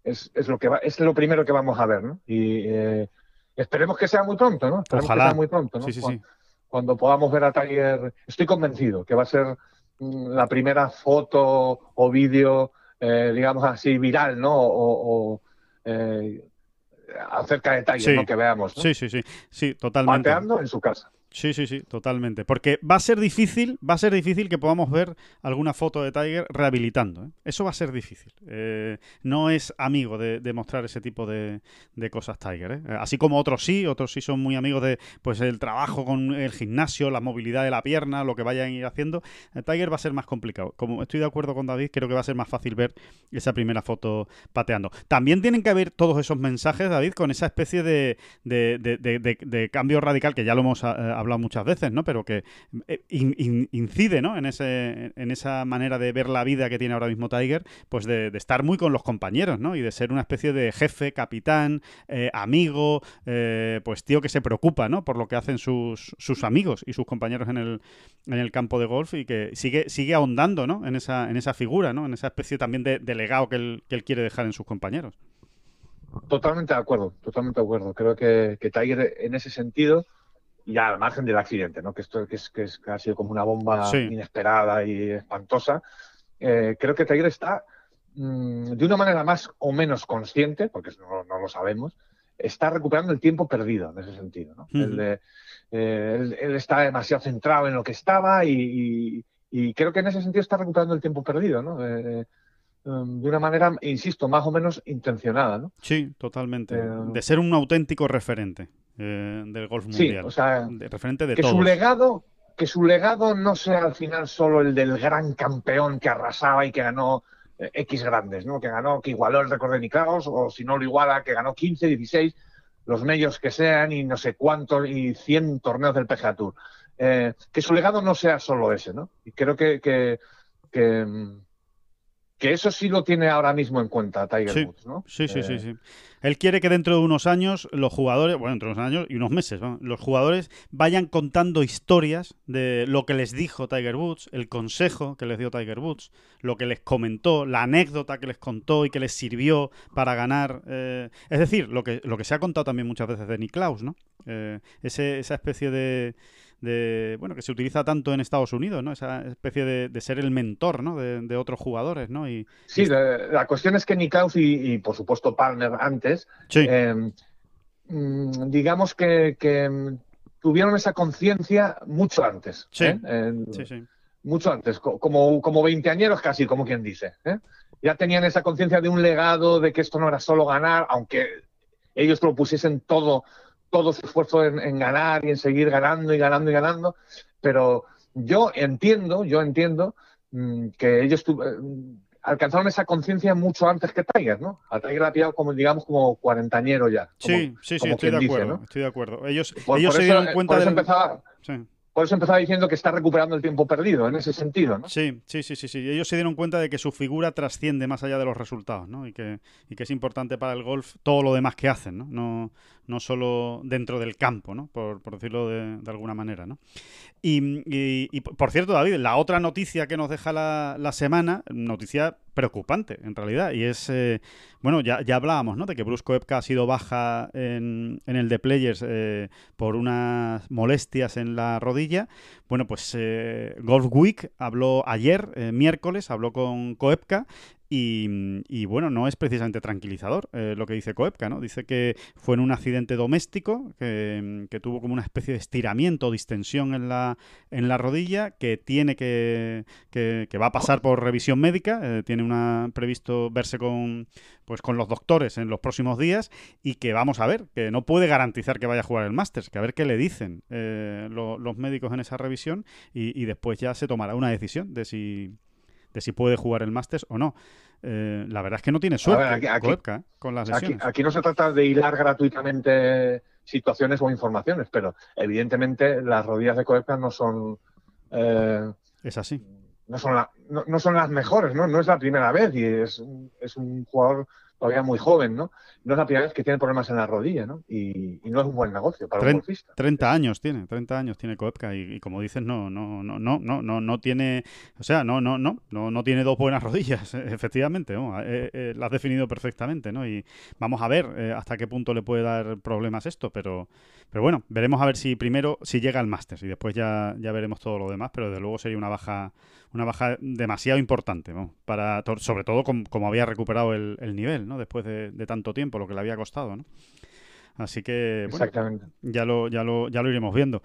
Es, es lo que va, es lo primero que vamos a ver, ¿no? Y eh, esperemos que sea muy pronto, ¿no? Esperemos Ojalá. que sea muy pronto, ¿no? Sí, sí, Cuan- sí. Cuando podamos ver a Tiger, estoy convencido que va a ser mm, la primera foto o vídeo, eh, digamos así, viral, ¿no? O, o, eh, acerca de Tiger, Sí. ¿no? Que veamos, ¿no? Sí, sí, sí. Sí, totalmente. Pateando en su casa. Sí, sí, sí, totalmente. Porque va a ser difícil, va a ser difícil que podamos ver alguna foto de Tiger rehabilitando. ¿eh? Eso va a ser difícil. Eh, no es amigo de, mostrar ese tipo de, cosas Tiger. ¿eh? Así como otros sí, otros sí son muy amigos de pues el trabajo con el gimnasio, la movilidad de la pierna, lo que vayan a ir haciendo. Tiger va a ser más complicado. Como estoy de acuerdo con David, creo que va a ser más fácil ver esa primera foto pateando. También tienen que haber todos esos mensajes, David, con esa especie de, de, cambio radical que ya lo hemos eh, hablado muchas veces, ¿no? Pero que eh, in- in- incide, ¿no? En, ese, en esa manera de ver la vida que tiene ahora mismo Tiger, pues de, estar muy con los compañeros, ¿no? Y de ser una especie de jefe, capitán, eh, amigo, eh, pues tío que se preocupa, ¿no? Por lo que hacen sus, sus amigos y sus compañeros en el, en el campo de golf y que sigue, sigue ahondando, ¿no? En esa, en esa figura, ¿no? En esa especie también de, de legado que él, que él quiere dejar en sus compañeros. Totalmente de acuerdo, totalmente de acuerdo. Creo que, que Tiger en ese sentido ya al margen del accidente, ¿no? que esto que es, que, es, que ha sido como una bomba Sí. inesperada y espantosa, eh, creo que Tiger está mm, de una manera más o menos consciente, porque no, no lo sabemos, está recuperando el tiempo perdido en ese sentido. ¿no? Ujú. El de- eh, él, él está demasiado centrado en lo que estaba y, y- y creo que en ese sentido está recuperando el tiempo perdido, ¿no? Eh, eh, um, de una manera, insisto, más o menos intencionada, ¿no? Sí, totalmente. Eh, De ser un auténtico referente eh, del golf Sí, mundial. o sea, De- referente de que todos. su legado que su legado no sea al final solo el del gran campeón que arrasaba y que ganó eh, X grandes, ¿no? Que ganó, que igualó el récord de Nicaos, o si no lo iguala, que ganó 15, 16, los medios que sean y no sé cuántos y 100 torneos del PGA Tour. Eh, que su legado no sea solo ese, ¿no? Y creo que, que, que, mm, que eso sí lo tiene ahora mismo en cuenta Tiger Sí, Woods, ¿no? Sí, sí, sí, Eh, sí. Él quiere que dentro de unos años los jugadores, bueno, dentro de unos años y unos meses, ¿no? los jugadores vayan contando historias de lo que les dijo Tiger Woods, el consejo que les dio Tiger Woods, lo que les comentó, la anécdota que les contó y que les sirvió para ganar. eh, es decir, lo que, lo que se ha contado también muchas veces de Niklaus, ¿no? Eh, ese- esa especie de, de, bueno, que se utiliza tanto en Estados Unidos, ¿no? Esa especie de, de ser el mentor, ¿no? De, de otros jugadores, ¿no? Y, Sí, la, la cuestión es que Nicaus y, y, por supuesto Palmer antes, sí, eh, mm, digamos que, que, mm, tuvieron esa conciencia mucho antes. Sí. ¿eh? Sí, sí. Mucho antes, co- como, como veinteañeros casi, como quien dice. ¿eh? Ya tenían esa conciencia de un legado, de que esto no era solo ganar, aunque ellos lo pusiesen todo, todo su esfuerzo en, en ganar y en seguir ganando y ganando y ganando. Pero yo entiendo, yo entiendo mm, que ellos tu- eh, alcanzaron esa conciencia mucho antes que Tiger, ¿no? A Tiger la ha pillado como, digamos, como cuarentañero ya. como- Sí, sí, sí, estoy de dice, acuerdo, ¿no? estoy de acuerdo. Ellos, Por, ellos por se eso, dieron eh, cuenta por eso del... empezaba, Sí. por eso empezaba diciendo que está recuperando el tiempo perdido, en ese sentido, ¿no? Sí, sí, sí, sí, sí. Ellos se dieron cuenta de que su figura trasciende más allá de los resultados, ¿no? Y que, y que es importante para el golf todo lo demás que hacen, ¿no? No, no solo dentro del campo, ¿no? Por, por decirlo de, de alguna manera, ¿no? Y, y- por cierto, David, la otra noticia que nos deja la, la semana, noticia preocupante en realidad, y es, eh, bueno, ya, ya hablábamos, ¿no? De que Bruce Koepka ha sido baja en, en el de Players eh, por unas molestias en la rodilla. Bueno, pues eh, Golf Week habló ayer, miércoles, habló con Koepka y, y, bueno, no es precisamente tranquilizador eh, lo que dice Koepka, ¿no? Dice que fue en un accidente doméstico, que, que tuvo como una especie de estiramiento o distensión en la, en la rodilla, que tiene que, que, que va a pasar por revisión médica, eh, tiene una previsto verse con pues con los doctores en los próximos días y que vamos a ver, que no puede garantizar que vaya a jugar el Masters, que a ver qué le dicen eh, lo, los médicos en esa revisión y después ya se tomará una decisión de si de si puede jugar el Masters o no. Eh, la verdad es que no tiene suerte ver, aquí- aquí- Koepka, ¿eh? con las Aquí, lesiones. aquí no se trata de hilar gratuitamente situaciones o informaciones, pero evidentemente las rodillas de Koepka no son eh, Es así. no son la- no, no son las mejores, ¿no? No es la primera vez y es, es un jugador todavía muy joven, ¿no? No es la primera vez que tiene problemas en la rodilla, ¿no? Y, y no es un buen negocio para Tren- un golfista. 30 años tiene, 30 años tiene Koepka y, y como dices no no no no no no no tiene, o sea, no no no no no tiene dos buenas rodillas, efectivamente, ¿no? Eh, eh, lo has definido perfectamente, ¿no? Y vamos a ver eh, hasta qué punto le puede dar problemas esto, pero pero bueno, veremos a ver si primero si llega al Masters y después ya ya veremos todo lo demás, pero desde luego sería una baja una baja demasiado importante, ¿no? para to- sobre todo com- como había recuperado el, el nivel, ¿no? Después de, de tanto tiempo, lo que le había costado, ¿no? Así que bueno, Exactamente. ya lo, ya lo, ya lo iremos viendo.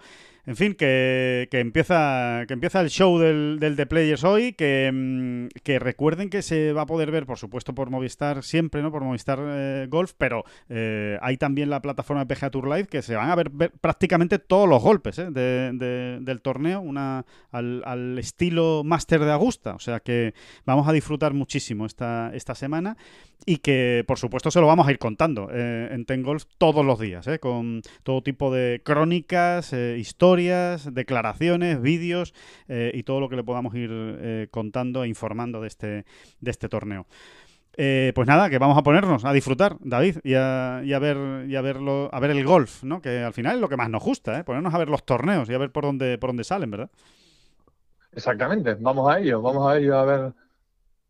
En fin, que, que empieza, que empieza el show del, del The Players hoy, que, mm, que recuerden que se va a poder ver, por supuesto, por Movistar siempre, ¿no? Por Movistar eh, Golf, pero eh, hay también la plataforma de PGA Tour Live que se van a ver, prácticamente todos los golpes ¿eh? de- de- del torneo, una al, al estilo Master de Augusta. O sea que vamos a disfrutar muchísimo esta, esta semana y que, por supuesto, se lo vamos a ir contando eh, en Ten Golf todos los días, ¿eh? con todo tipo de crónicas, eh, historias, declaraciones, vídeos eh, y todo lo que le podamos ir eh, contando e informando de este, de este torneo. Eh, pues nada, que vamos a ponernos a disfrutar, David, y a, y a ver y a verlo, a ver el golf, ¿no? Que al final es lo que más nos gusta, ¿eh? Ponernos a ver los torneos y a ver por dónde, por dónde salen, ¿verdad? Exactamente. Vamos a ello, vamos a ello a ver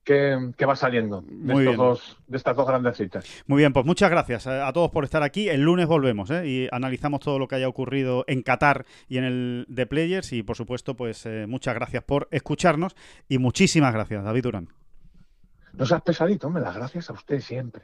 que, que va saliendo de, estos dos, de estas dos grandes citas. Muy bien, pues muchas gracias a, a todos por estar aquí. El lunes volvemos ¿eh? y analizamos todo lo que haya ocurrido en Qatar y en el The Players. Y por supuesto, pues eh, muchas gracias por escucharnos y muchísimas gracias, David Durán. No seas pesadito, hombre, las gracias a usted siempre.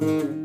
Mm-hmm.